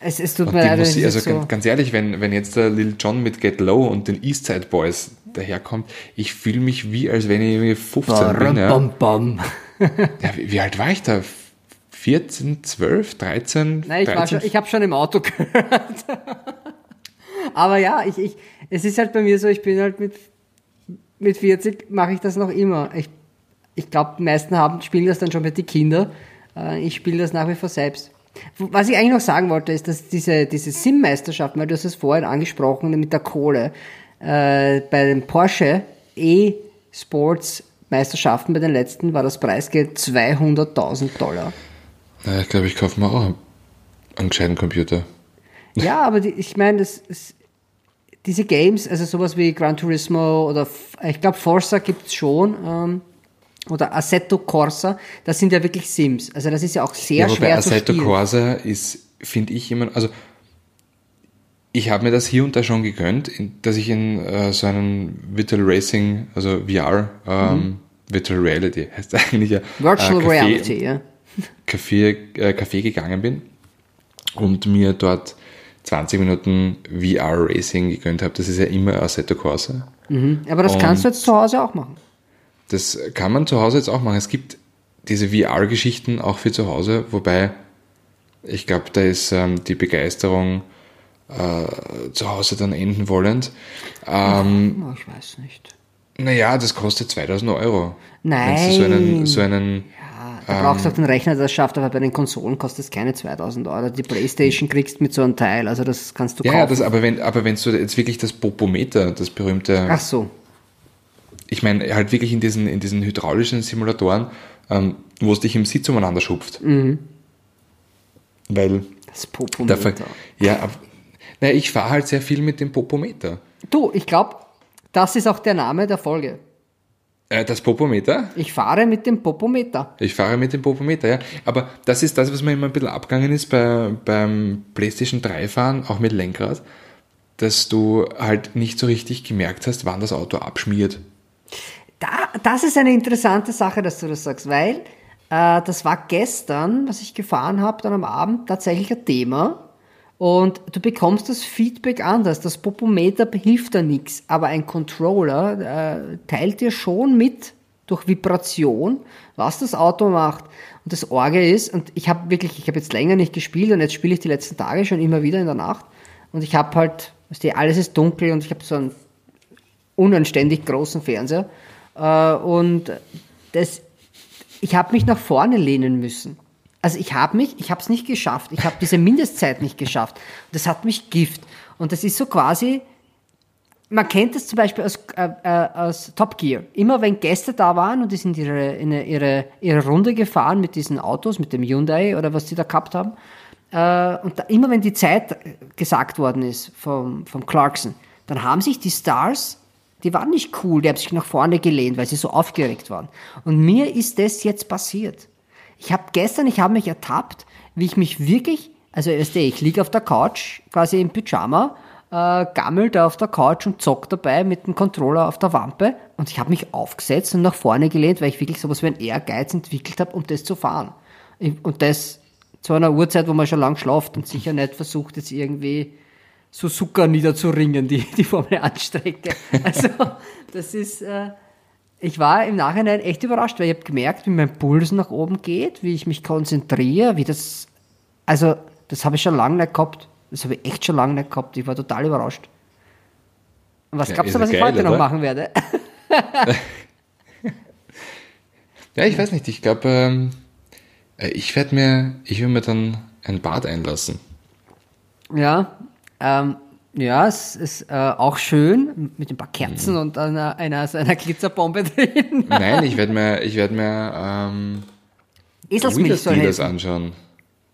S1: Es, es tut und mir leid,
S2: Musik, also so ganz, ehrlich, wenn, wenn jetzt der Lil John mit Get Low und den Eastside Boys daherkommt, ich fühle mich wie, als wenn ich 15 Bam, bin. Ja.
S1: Bam, bam.
S2: ja, wie, wie, alt war ich da? 14, 12, 13?
S1: Nein, ich, 13? ich habe schon im Auto gehört. Aber ja, ich, ich, es ist halt bei mir so, ich bin halt mit, mit 40 mache ich das noch immer. Ich ich glaube, die meisten haben, spielen das dann schon mit den Kindern. Äh, ich spiele das nach wie vor selbst. Was ich eigentlich noch sagen wollte, ist, dass diese, diese Sim-Meisterschaft, weil du hast es vorhin angesprochen mit der Kohle, äh, bei dem Porsche E-Sports Meisterschaften bei den letzten war das Preisgeld 200.000 Dollar.
S2: Na, ich glaube, ich kaufe mir auch einen gescheiten Computer.
S1: Ja, aber die, ich meine, diese Games, also sowas wie Gran Turismo oder ich glaube Forza gibt's schon ähm, oder Assetto Corsa, das sind ja wirklich Sims. Also das ist ja auch sehr
S2: Ja,
S1: schwer
S2: Assetto
S1: spielen.
S2: Corsa ist, finde ich immer, also ich habe mir das hier und da schon gegönnt, dass ich in äh, so einen Virtual Racing, also VR, ähm, Virtual Reality heißt eigentlich ja.
S1: Mhm. Virtual
S2: äh, Café-
S1: Reality, ja.
S2: Café, äh, Café gegangen bin und mir dort 20 Minuten VR Racing gegönnt habe. Das ist ja immer Assetto Corsa.
S1: Aber das kannst du jetzt zu Hause auch machen.
S2: Das kann man zu Hause jetzt auch machen. Es gibt diese VR-Geschichten auch für zu Hause, wobei ich glaube, da ist ähm, die Begeisterung äh, zu Hause dann enden wollend. Ähm,
S1: Oh, ich weiß nicht.
S2: naja, das kostet 2000 Euro.
S1: Nein.
S2: Wenn du so einen, so einen
S1: Da brauchst du auch den Rechner, der das schafft, aber bei den Konsolen kostet es keine 2000 Euro. Die Playstation kriegst mit so einem Teil, also das kannst du
S2: ja, ja,
S1: kaufen.
S2: das, aber wenn, aber wenn du jetzt wirklich das Popometer, das berühmte,
S1: Ach so.
S2: Ich meine, halt wirklich in diesen, in diesen hydraulischen Simulatoren, ähm, wo es dich im Sitz umeinander schupft.
S1: Mhm.
S2: Weil
S1: Das Popometer.
S2: Ja, ab, naja, ich fahre halt sehr viel mit dem Popometer.
S1: Du, ich glaube, das ist auch der Name der Folge.
S2: Äh, das Popometer?
S1: Ich fahre mit dem Popometer.
S2: Ich fahre mit dem Popometer, ja. Aber das ist das, was mir immer ein bisschen abgegangen ist bei, beim PlayStation 3 fahren, auch mit Lenkrad, dass du halt nicht so richtig gemerkt hast, wann das Auto abschmiert.
S1: Da, das ist eine interessante Sache, dass du das sagst, weil äh, das war gestern, was ich gefahren habe, dann am Abend tatsächlich ein Thema. Und du bekommst das Feedback anders. Das Popometer hilft da nichts, aber ein Controller äh, teilt dir schon mit durch Vibration, was das Auto macht. Und das Orge ist, und ich habe wirklich, ich habe jetzt länger nicht gespielt und jetzt spiele ich die letzten Tage schon immer wieder in der Nacht. Und ich habe halt, weißt du, alles ist dunkel und ich habe so einen unanständig großen Fernseher. Äh, und das, ich habe mich nach vorne lehnen müssen. Also ich habe mich, ich habe es nicht geschafft. Ich habe diese Mindestzeit nicht geschafft. Das hat mich Gift. Und das ist so quasi, man kennt es zum Beispiel aus, äh, äh, aus Top Gear. Immer wenn Gäste da waren und die sind ihre, in ihre, ihre Runde gefahren mit diesen Autos, mit dem Hyundai oder was die da gehabt haben, äh, und da, immer wenn die Zeit gesagt worden ist vom, vom Clarkson, dann haben sich die Stars, die waren nicht cool, die haben sich nach vorne gelehnt, weil sie so aufgeregt waren. Und mir ist das jetzt passiert. Ich habe gestern, ich habe mich ertappt, wie ich mich wirklich, also du, ich liege auf der Couch, quasi im Pyjama, äh, gammel da auf der Couch und zock dabei mit dem Controller auf der Wampe und ich habe mich aufgesetzt und nach vorne gelehnt, weil ich wirklich sowas wie ein Ehrgeiz entwickelt habe, um das zu fahren. Und das zu einer Uhrzeit, wo man schon lang schlaft und sicher nicht versucht, jetzt irgendwie Suzuka niederzuringen, die, die Formel 1 Strecke. Also, das ist, äh, ich war im Nachhinein echt überrascht, weil ich habe gemerkt, wie mein Puls nach oben geht, wie ich mich konzentriere, wie das, also, das habe ich schon lange nicht gehabt. Das habe ich echt schon lange nicht gehabt. Ich war total überrascht. Und was
S2: Ja,
S1: glaubst du, was ich
S2: geil,
S1: heute noch
S2: oder?
S1: machen werde?
S2: Ja, ich weiß nicht, ich glaube, ähm, äh, ich werde mir, ich will mir dann ein Bad einlassen.
S1: Ja, ähm, ja, es ist äh, auch schön mit ein paar Kerzen
S2: Mhm.
S1: und einer, einer, einer Glitzerbombe drin.
S2: Nein, ich werde mir, ich werde mir ähm,
S1: Eselsmilch
S2: Wheeler
S1: soll
S2: Steelers
S1: helfen.
S2: anschauen.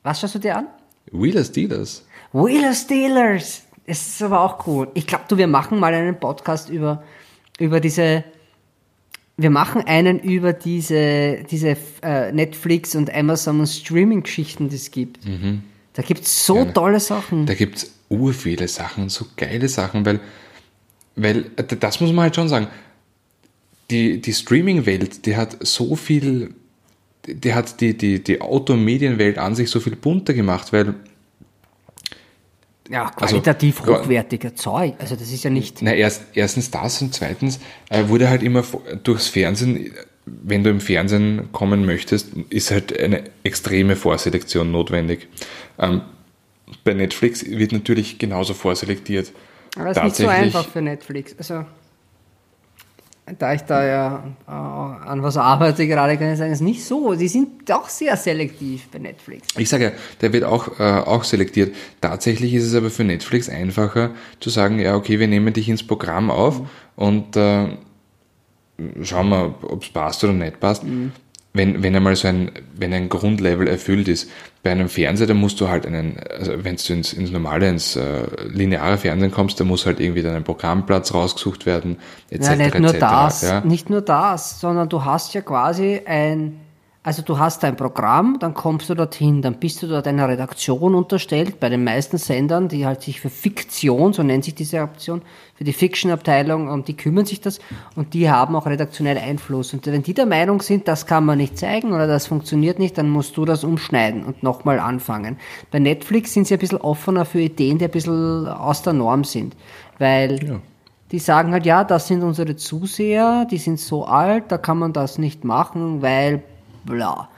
S1: Was schaust du dir an?
S2: Wheeler Steelers.
S1: Wheeler Steelers. Das ist aber auch cool. Ich glaube, du, wir machen mal einen Podcast über, über diese, wir machen einen über diese, diese äh, Netflix und Amazon und Streaming-Geschichten, die es gibt. Da gibt es so
S2: Gerne.
S1: tolle Sachen.
S2: Da gibt es urviele Sachen, so geile Sachen, weil, weil äh, das muss man halt schon sagen. Die, die Streaming-Welt, die hat so viel, die hat die, die, die Auto- und Medienwelt an sich so viel bunter gemacht, weil
S1: ja,
S2: also,
S1: qualitativ
S2: gra-
S1: hochwertiger Zeug. Also das ist ja nicht.
S2: Na, erst, erstens das und zweitens äh, wurde halt immer durchs Fernsehen, wenn du im Fernsehen kommen möchtest, ist halt eine extreme Vorselektion notwendig. Ähm, bei Netflix wird natürlich genauso vorselektiert.
S1: Aber das ist nicht so einfach für Netflix. Also, da ich da ja äh, an was arbeite gerade, kann ich sagen, es ist nicht so. Die sind doch sehr selektiv bei Netflix.
S2: Ich sage ja, der wird auch, äh, auch selektiert. Tatsächlich ist es aber für Netflix einfacher zu sagen, ja, okay, wir nehmen dich ins Programm auf und äh, schauen wir, ob es passt oder nicht passt. Wenn, wenn einmal so ein, wenn ein Grundlevel erfüllt ist, bei einem Fernseher, da musst du halt einen, also wenn du ins, ins normale, ins äh, lineare Fernsehen kommst, da muss halt irgendwie dann ein Programmplatz rausgesucht werden, etc.
S1: Ja, nicht nur
S2: etc.,
S1: das,
S2: Ja.
S1: nicht nur das, sondern du hast ja quasi ein, also du hast ein Programm, dann kommst du dorthin, dann bist du dort einer Redaktion unterstellt, bei den meisten Sendern, die halt sich für Fiktion, so nennt sich diese Option, für die Fiction-Abteilung, um die kümmern sich das und die haben auch redaktionell Einfluss. Und wenn die der Meinung sind, das kann man nicht zeigen oder das funktioniert nicht, dann musst du das umschneiden und nochmal anfangen. Bei Netflix sind sie ein bisschen offener für Ideen, die ein bisschen aus der Norm sind, weil
S2: Ja.
S1: die sagen halt, ja, das sind unsere Zuseher, die sind so alt, da kann man das nicht machen, weil bla.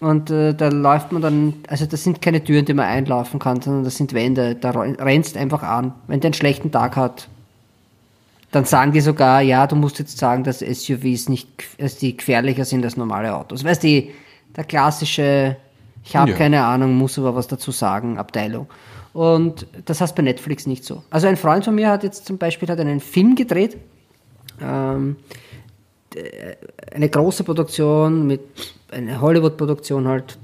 S1: Und äh, da läuft man dann, also das sind keine Türen, die man einlaufen kann, sondern das sind Wände, da ren- rennst einfach an. Wenn der einen schlechten Tag hat, dann sagen die sogar, ja, du musst jetzt sagen, dass SUVs nicht, dass die gefährlicher sind als normale Autos. Weißt du, der klassische, ich habe
S2: Ja.
S1: keine Ahnung, muss aber was dazu sagen, Abteilung. Und das heißt bei Netflix nicht so. Also ein Freund von mir hat jetzt zum Beispiel hat einen Film gedreht, ähm, eine große Produktion mit eine Hollywood-Produktion halt.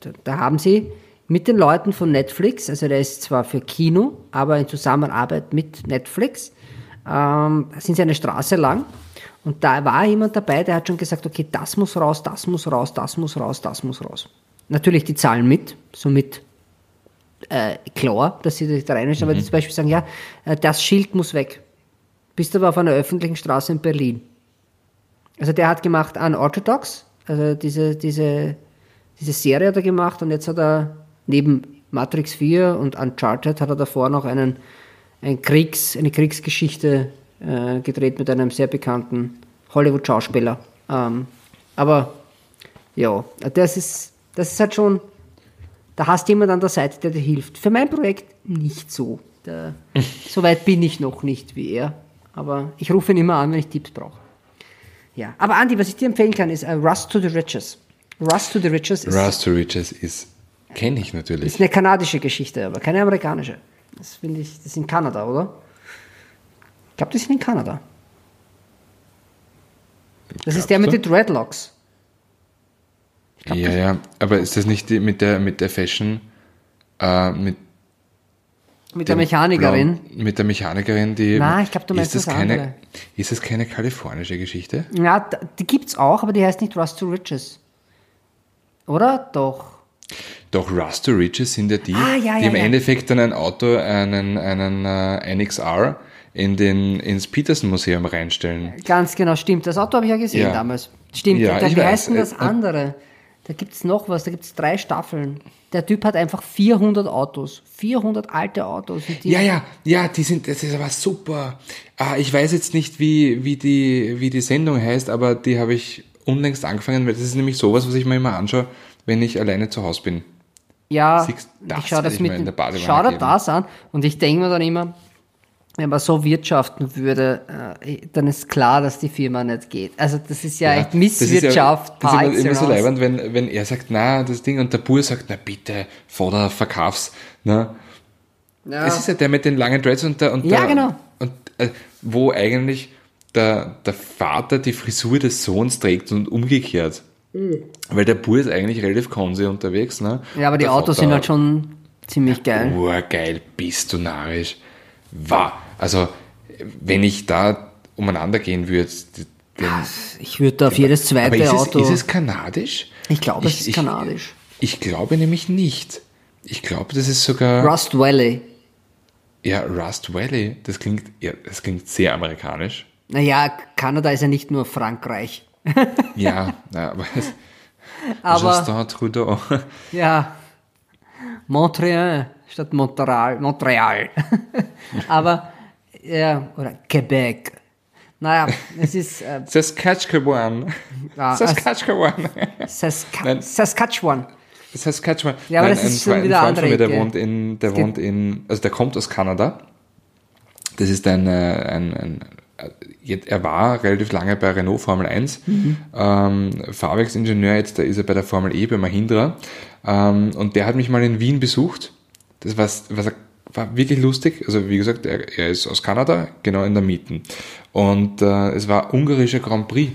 S1: Da, da, haben sie mit den Leuten von Netflix, also der ist zwar für Kino, aber in Zusammenarbeit mit Netflix, ähm, sind sie eine Straße lang und da war jemand dabei, der hat schon gesagt, okay, das muss raus, das muss raus, das muss raus, das muss raus. Natürlich die Zahlen mit, somit äh, klar, dass sie da reinmischen, aber die zum Beispiel sagen, ja, äh, das Schild muss weg. Bist aber auf einer öffentlichen Straße in Berlin. Also der hat gemacht Unorthodox, also diese, diese, diese Serie hat er gemacht und jetzt hat er neben Matrix 4 und Uncharted hat er davor noch einen, ein Kriegs, eine Kriegsgeschichte äh, gedreht mit einem sehr bekannten Hollywood-Schauspieler. Ähm, aber ja, das ist, das ist halt schon, da hast du jemand an der Seite, der dir hilft. Für mein Projekt nicht so. Da, so weit bin ich noch nicht wie er. Aber ich rufe ihn immer an, wenn ich Tipps brauche. Ja, aber Andi, was ich dir empfehlen kann, ist äh, Rust to the Riches. Rust to the Riches ist,
S2: Rust to Riches ist, kenne ich natürlich.
S1: ist eine kanadische Geschichte, aber keine amerikanische. Das finde ich, das ist in Kanada, oder? Ich glaube, das ist in Kanada. Das ist der mit
S2: Glaubst
S1: den Dreadlocks.
S2: Ja, ja, aber ist das nicht die, mit der mit der Fashion, äh, mit
S1: Mit der Mechanikerin.
S2: Blauen- mit der Mechanikerin, die.
S1: Na, ich glaub, du meinst
S2: ist das keine,
S1: andere.
S2: Ist das keine kalifornische Geschichte?
S1: Ja, die gibt's auch, aber die heißt nicht Rust to Riches. Oder? Doch.
S2: Doch Rust to Riches sind ja die,
S1: Ah, ja,
S2: die
S1: ja,
S2: im
S1: ja.
S2: Endeffekt dann ein Auto, einen, einen äh, NXR in den, ins Peterson Museum reinstellen.
S1: Ganz genau, stimmt. Das Auto habe ich ja gesehen damals. Stimmt,
S2: Ja,
S1: da, denn das
S2: Äh,
S1: andere? Da gibt's noch was, da gibt's drei Staffeln. Der Typ hat einfach 400 Autos. 400 alte Autos.
S2: Ja, ja, ja, die sind, das ist aber super. Ah, ich weiß jetzt nicht, wie, wie, die, wie die Sendung heißt, aber die habe ich unlängst angefangen, weil das ist nämlich sowas, was ich mir immer anschaue, wenn ich alleine zu Hause bin.
S1: Ja,
S2: Siehst, das
S1: ich schaue das
S2: ich
S1: mit schau dir das an und ich denke mir dann immer, wenn man so wirtschaften würde, äh, dann ist klar, dass die Firma nicht geht. Also das ist ja, echt
S2: das ist
S1: Misswirtschaft.
S2: Ja, das ist immer, immer so leibend, wenn, wenn er sagt, na, das Ding, und der Bur sagt, na bitte, Vater, verkauf's. Ne?
S1: Ja.
S2: Es ist ja der mit den langen Dreads und der, und
S1: Ja,
S2: der,
S1: genau.
S2: und, äh, wo eigentlich der, der Vater die Frisur des Sohns trägt und umgekehrt. Weil der Bur ist eigentlich relativ konse unterwegs. Ne?
S1: ja, aber die Autos
S2: Vater-
S1: sind halt schon ziemlich geil.
S2: Urgeil, bist du narrisch. War. Also, wenn ich da umeinander gehen würde, den,
S1: Ich würde auf jedes zweite
S2: aber ist es,
S1: Auto.
S2: ist es kanadisch?
S1: ich glaube, es ist kanadisch.
S2: Ich, ich glaube nämlich nicht. Ich glaube, das ist sogar.
S1: Rust Valley.
S2: Ja, Rust Valley. Das klingt, ja, das klingt sehr amerikanisch.
S1: Naja, Kanada ist ja nicht nur Frankreich.
S2: Ja, na, aber.
S1: Aber
S2: Justin Trudeau.
S1: ja, Montreal statt Montreal. Montreal. Aber, ja, oder Quebec. Naja, es ist äh,
S2: Saskatchewan.
S1: Ja,
S2: Saskatchewan.
S1: Saska
S2: Nein.
S1: Saskatchewan.
S2: Saskatchewan.
S1: Ja, aber
S2: Nein,
S1: das ist
S2: ein,
S1: schon wieder
S2: ein
S1: andere
S2: mir, der wohnt in, der wohnt in, also der kommt aus Kanada. Das ist ein, äh, ein, ein jetzt- er war relativ lange bei Renault Formel 1,
S1: Mhm.
S2: ähm, Fahrwerksingenieur, jetzt da ist er bei der Formel E bei Mahindra. Ähm, und der hat mich mal in Wien besucht. Das was, was war wirklich lustig. Also wie gesagt, er, er ist aus Kanada, genau in der Mieten. Und äh, es war ungarischer Grand Prix.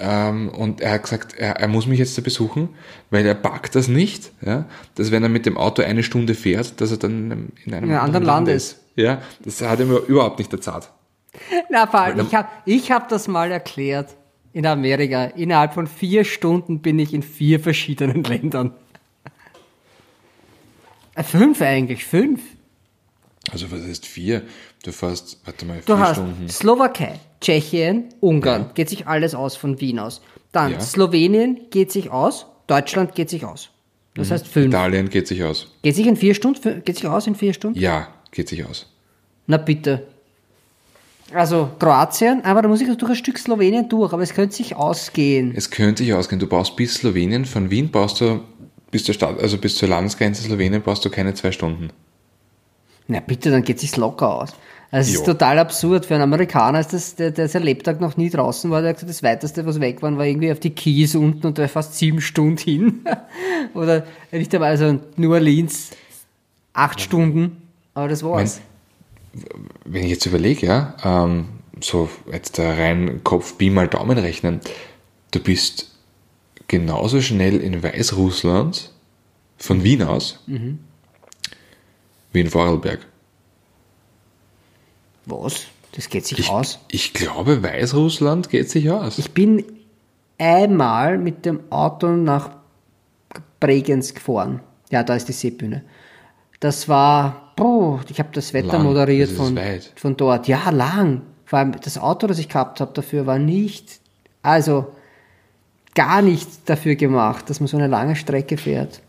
S2: Ähm, und er hat gesagt, er, er muss mich jetzt besuchen, weil er packt das nicht, ja, dass wenn er mit dem Auto eine Stunde fährt, dass er dann in einem
S1: In einem anderen Land ist.
S2: Ja, das hat er mir überhaupt nicht erzahlt.
S1: Na, Paul, ich habe ich hab das mal erklärt in Amerika. Innerhalb von vier Stunden bin ich in vier verschiedenen Ländern. Äh, Fünf eigentlich, fünf.
S2: Also was heißt vier? Du fährst, warte mal,
S1: Du
S2: vier
S1: hast
S2: Stunden.
S1: Slowakei, Tschechien, Ungarn,
S2: Ja.
S1: geht sich alles aus von Wien aus. Dann
S2: Ja.
S1: Slowenien geht sich aus, Deutschland geht sich aus.
S2: Mhm.
S1: Das heißt fünf.
S2: Italien geht sich aus.
S1: Geht sich in vier Stunden, geht sich aus in vier Stunden?
S2: Ja, geht sich aus.
S1: Na bitte. Also Kroatien, aber da muss ich durch ein Stück Slowenien durch, aber es könnte sich ausgehen.
S2: Es könnte sich ausgehen. Du brauchst bis Slowenien, von Wien brauchst du bis zur Stadt, also bis zur Landesgrenze Slowenien brauchst du keine zwei Stunden.
S1: Na bitte, dann geht sich's locker aus. Also es ist total absurd. Für einen Amerikaner ist das, der, der sein Lebtag noch nie draußen war, der hat gesagt, das weiteste, was weg war, war irgendwie auf die Keys unten und da war fast sieben Stunden hin. Oder nicht einmal, also New Orleans, acht Stunden, aber das war's.
S2: Wenn ich jetzt überlege, ja, ähm, so jetzt da rein Kopf, Pi mal Daumen rechnen, du bist genauso schnell in Weißrussland von Wien aus wie in Vorarlberg.
S1: Was? Das geht sich
S2: Ich,
S1: aus.
S2: ich glaube, Weißrussland geht sich aus.
S1: Ich bin einmal mit dem Auto nach Bregenz gefahren. Ja, da ist die Seebühne. Das war, boah, ich habe das Wetter
S2: Lang,
S1: moderiert
S2: das
S1: von,
S2: weit.
S1: von dort. Ja, lang. Vor allem das Auto, das ich gehabt habe dafür, war nicht, also gar nicht dafür gemacht, dass man so eine lange Strecke fährt.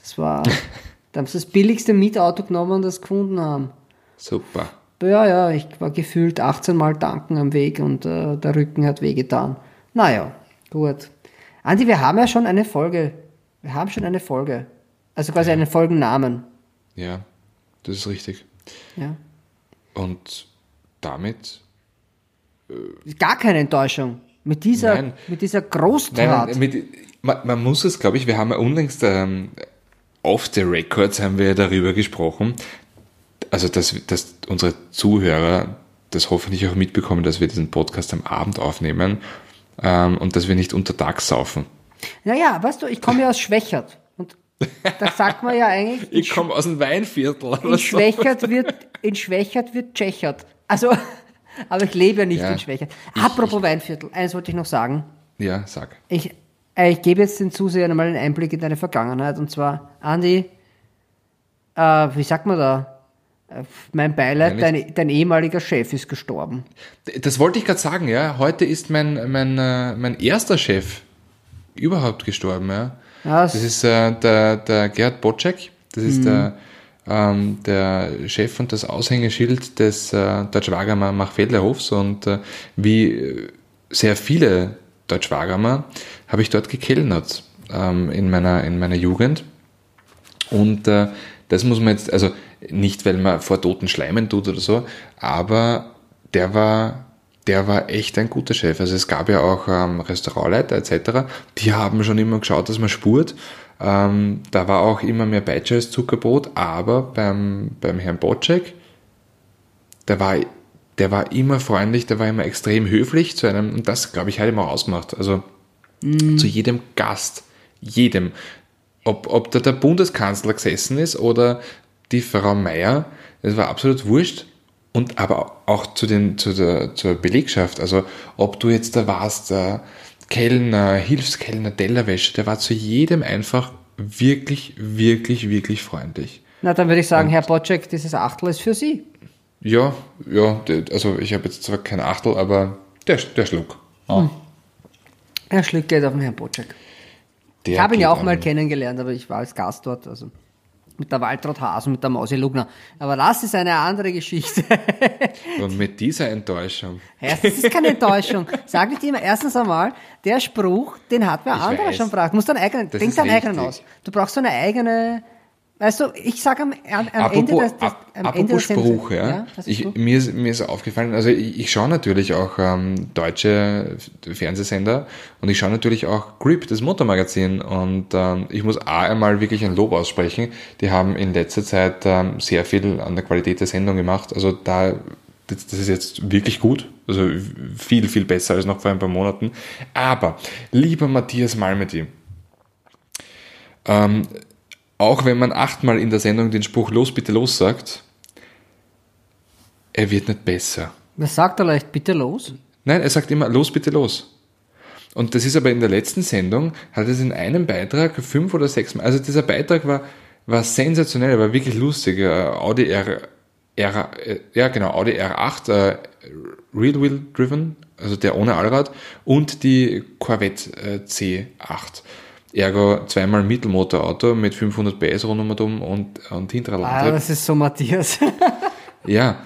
S1: Das war, da haben sie das billigste Mietauto genommen und das gefunden haben.
S2: Super.
S1: Ja, ja, ich war gefühlt 18 Mal tanken am Weg und äh, der Rücken hat wehgetan. Naja, gut. Andi, wir haben ja schon eine Folge. Wir haben schon eine Folge. Also quasi einen Folgennamen.
S2: Ja, das ist richtig.
S1: Ja.
S2: Und damit
S1: Gar keine Enttäuschung. Mit dieser,
S2: Nein.
S1: mit dieser Großtat.
S2: nein, mit, man, man muss es, glaube ich, wir haben ja unlängst ähm, off the records haben wir darüber gesprochen, also dass, dass unsere Zuhörer das hoffentlich auch mitbekommen, dass wir diesen Podcast am Abend aufnehmen ähm, und dass wir nicht untertags saufen.
S1: naja, weißt du, ich komme ja aus Schwächert. Und da sagt man ja eigentlich,
S2: Ich komme aus dem Weinviertel.
S1: in Schwächert wird, in Schwächert wird Tschechert. Also, aber ich lebe ja nicht
S2: Ja.
S1: in Schwächert. Apropos Weinviertel, eins wollte ich noch sagen.
S2: Ja, sag.
S1: Ich, ich gebe jetzt den Zusehern mal einen Einblick in deine Vergangenheit. Und zwar, Andi, äh, wie sagt man da? Äh, Mein Beileid, dein, dein ehemaliger Chef ist gestorben.
S2: Das wollte ich gerade sagen, ja. Heute ist mein, mein, äh, mein erster Chef überhaupt gestorben, ja.
S1: Ja,
S2: Das ist äh, der, der Gerhard Bocek, das ist der, ähm, der Chef und das Aushängeschild des äh, Deutschwagermer Machfelderhofs und äh, wie äh, sehr viele Deutschwagermer habe ich dort gekellnert ähm, in, meiner, in meiner Jugend. Und äh, das muss man jetzt, also nicht, weil man vor toten Schleimen tut oder so, aber der war, der war echt ein guter Chef. Also es gab ja auch ähm, Restaurantleiter etc., die haben schon immer geschaut, dass man spurt. Ähm, da war auch immer mehr Beitsche als Zuckerbrot, aber beim, beim Herrn Bocek, der war, der war immer freundlich, der war immer extrem höflich zu einem, und das, glaube ich, hat immer ausgemacht. Also zu jedem Gast, jedem. Ob, ob da der Bundeskanzler gesessen ist oder die Frau Meier, das war absolut wurscht. Und aber auch zu den, zu der, zur Belegschaft, also ob du jetzt da warst, der Kellner, Hilfskellner, Tellerwäsche, der war zu jedem einfach wirklich, wirklich, wirklich freundlich.
S1: Na, dann würde ich sagen, Herr Bocek, dieses Achtel ist für Sie.
S2: Ja, ja, also ich habe jetzt zwar kein Achtel, aber der, der Schluck.
S1: Er schlägt Geld auf den Herrn Bocek.
S2: Der
S1: Ich habe ihn ja auch mal kennengelernt, aber ich war als Gast dort, also mit der Waltraud Haas und mit der Mausi Lugner. Aber das ist eine andere Geschichte.
S2: Und mit dieser Enttäuschung.
S1: Erstens ist keine Enttäuschung. Sag nicht immer, erstens einmal, der Spruch, den hat
S2: Ich
S1: anderer
S2: weiß.
S1: schon gebracht. Du musst deinen eigenen,
S2: Das
S1: denk deinen eigenen aus. Du brauchst so eine eigene, Weißt du, ich sage am, am, am Ende des,
S2: ap-
S1: am Ende
S2: apropos
S1: Sendung-
S2: Spruch, ja.
S1: was
S2: ich, mir, ist, mir ist aufgefallen, also ich, ich schaue natürlich auch ähm, deutsche Fernsehsender und ich schaue natürlich auch Grip, das Motormagazin. Und ähm, ich muss A einmal wirklich ein Lob aussprechen. Die haben in letzter Zeit ähm, sehr viel an der Qualität der Sendung gemacht. Also da, das, das ist jetzt wirklich gut. Also viel, viel besser als noch vor ein paar Monaten. Aber, lieber Matthias Malmedy, ähm, auch wenn man achtmal in der Sendung den Spruch los, bitte los sagt, er wird nicht besser.
S1: Was sagt er leicht? Bitte los.
S2: Nein, er sagt immer los, bitte los. Und das ist aber in der letzten Sendung, hat es in einem Beitrag fünf oder sechs Mal, also dieser Beitrag war, war sensationell, war wirklich lustig. Äh, Audi R, R, äh, ja genau, Audi R8, äh, Real Wheel Driven, also der ohne Allrad, und die Corvette äh, C8. Ergo zweimal Mittelmotorauto mit 500 PS rundum und, und
S1: Ah,
S2: Hinterradantrieb.
S1: das ist so Matthias.
S2: Ja,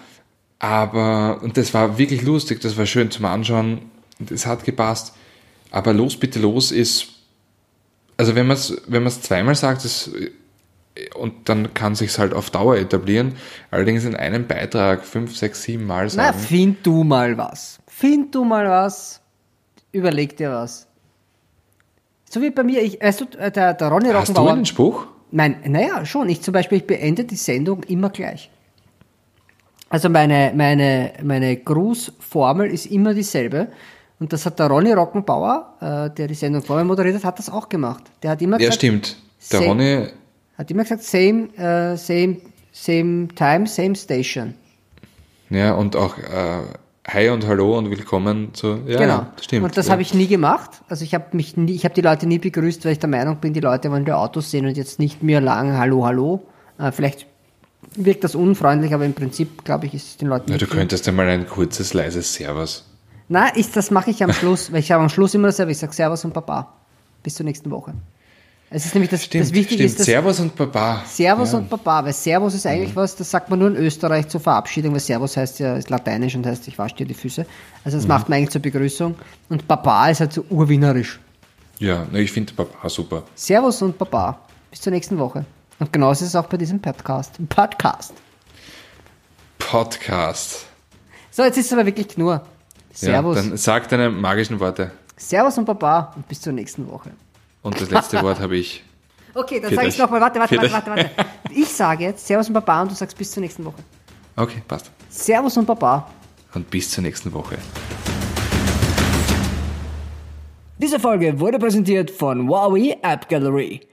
S2: aber, und das war wirklich lustig, das war schön zum Anschauen, es hat gepasst. Aber los, bitte los ist, also wenn man es wenn man's zweimal sagt, das, und dann kann sich's halt auf Dauer etablieren, allerdings in einem Beitrag fünf, sechs, sieben Mal
S1: Na,
S2: sagen.
S1: find du mal was. Find du mal was. Überleg dir was. So wie bei mir, ich, weißt du, äh, der, der Ronny
S2: Hast du
S1: Rockenbauer.
S2: einen Spruch?
S1: Nein, naja, schon. Ich zum Beispiel, ich beende die Sendung immer gleich. Also meine, meine, meine Grußformel ist immer dieselbe. Und das hat der Ronny Rockenbauer, äh, der die Sendung vorher moderiert hat, hat das auch gemacht. Der hat immer
S2: Ja,
S1: gesagt,
S2: stimmt. Der
S1: Same.
S2: Ronny,
S1: hat immer gesagt, same, äh, same, same time, same station.
S2: ja, und auch äh, Hi und Hallo und Willkommen zu, ja,
S1: Genau.
S2: ja, das stimmt.
S1: Und das
S2: ja.
S1: habe ich nie gemacht. Also ich habe mich nie, ich habe die Leute nie begrüßt, weil ich der Meinung bin, die Leute wollen die Autos sehen und jetzt nicht mir lang Hallo, Hallo. Äh, vielleicht wirkt das unfreundlich, aber im Prinzip, glaube ich, ist es den Leuten
S2: Ja,
S1: nicht
S2: du könntest einmal ein kurzes, leises Servus.
S1: Na, ich, das mache ich am Schluss, weil ich habe am Schluss immer dasselbe. Ich sage Servus und Baba. Bis zur nächsten Woche. Es ist nämlich das,
S2: Stimmt,
S1: das Wichtige
S2: stimmt.
S1: ist, dass
S2: Servus und Baba.
S1: Servus
S2: ja.
S1: und Baba, weil Servus ist eigentlich was, das sagt man nur in Österreich zur Verabschiedung, weil Servus heißt ja, ist lateinisch und heißt, ich wasche dir die Füße. Also das macht man eigentlich zur Begrüßung. Und Baba ist halt so urwienerisch.
S2: Ja, ich finde Baba super.
S1: Servus und Baba. Bis zur nächsten Woche. Und genauso ist es auch bei diesem Podcast. Podcast.
S2: Podcast.
S1: So, jetzt ist es aber wirklich nur. Servus.
S2: Ja, dann sag deine magischen Worte.
S1: Servus und Baba und bis zur nächsten Woche.
S2: Und das letzte Wort habe ich.
S1: Okay, dann sage ich nochmal, warte, warte, warte, warte, warte. Ich sage jetzt Servus und Baba und du sagst bis zur nächsten Woche.
S2: Okay, passt.
S1: Servus und Baba.
S2: Und bis zur nächsten Woche.
S5: Diese Folge wurde präsentiert von Huawei App Gallery.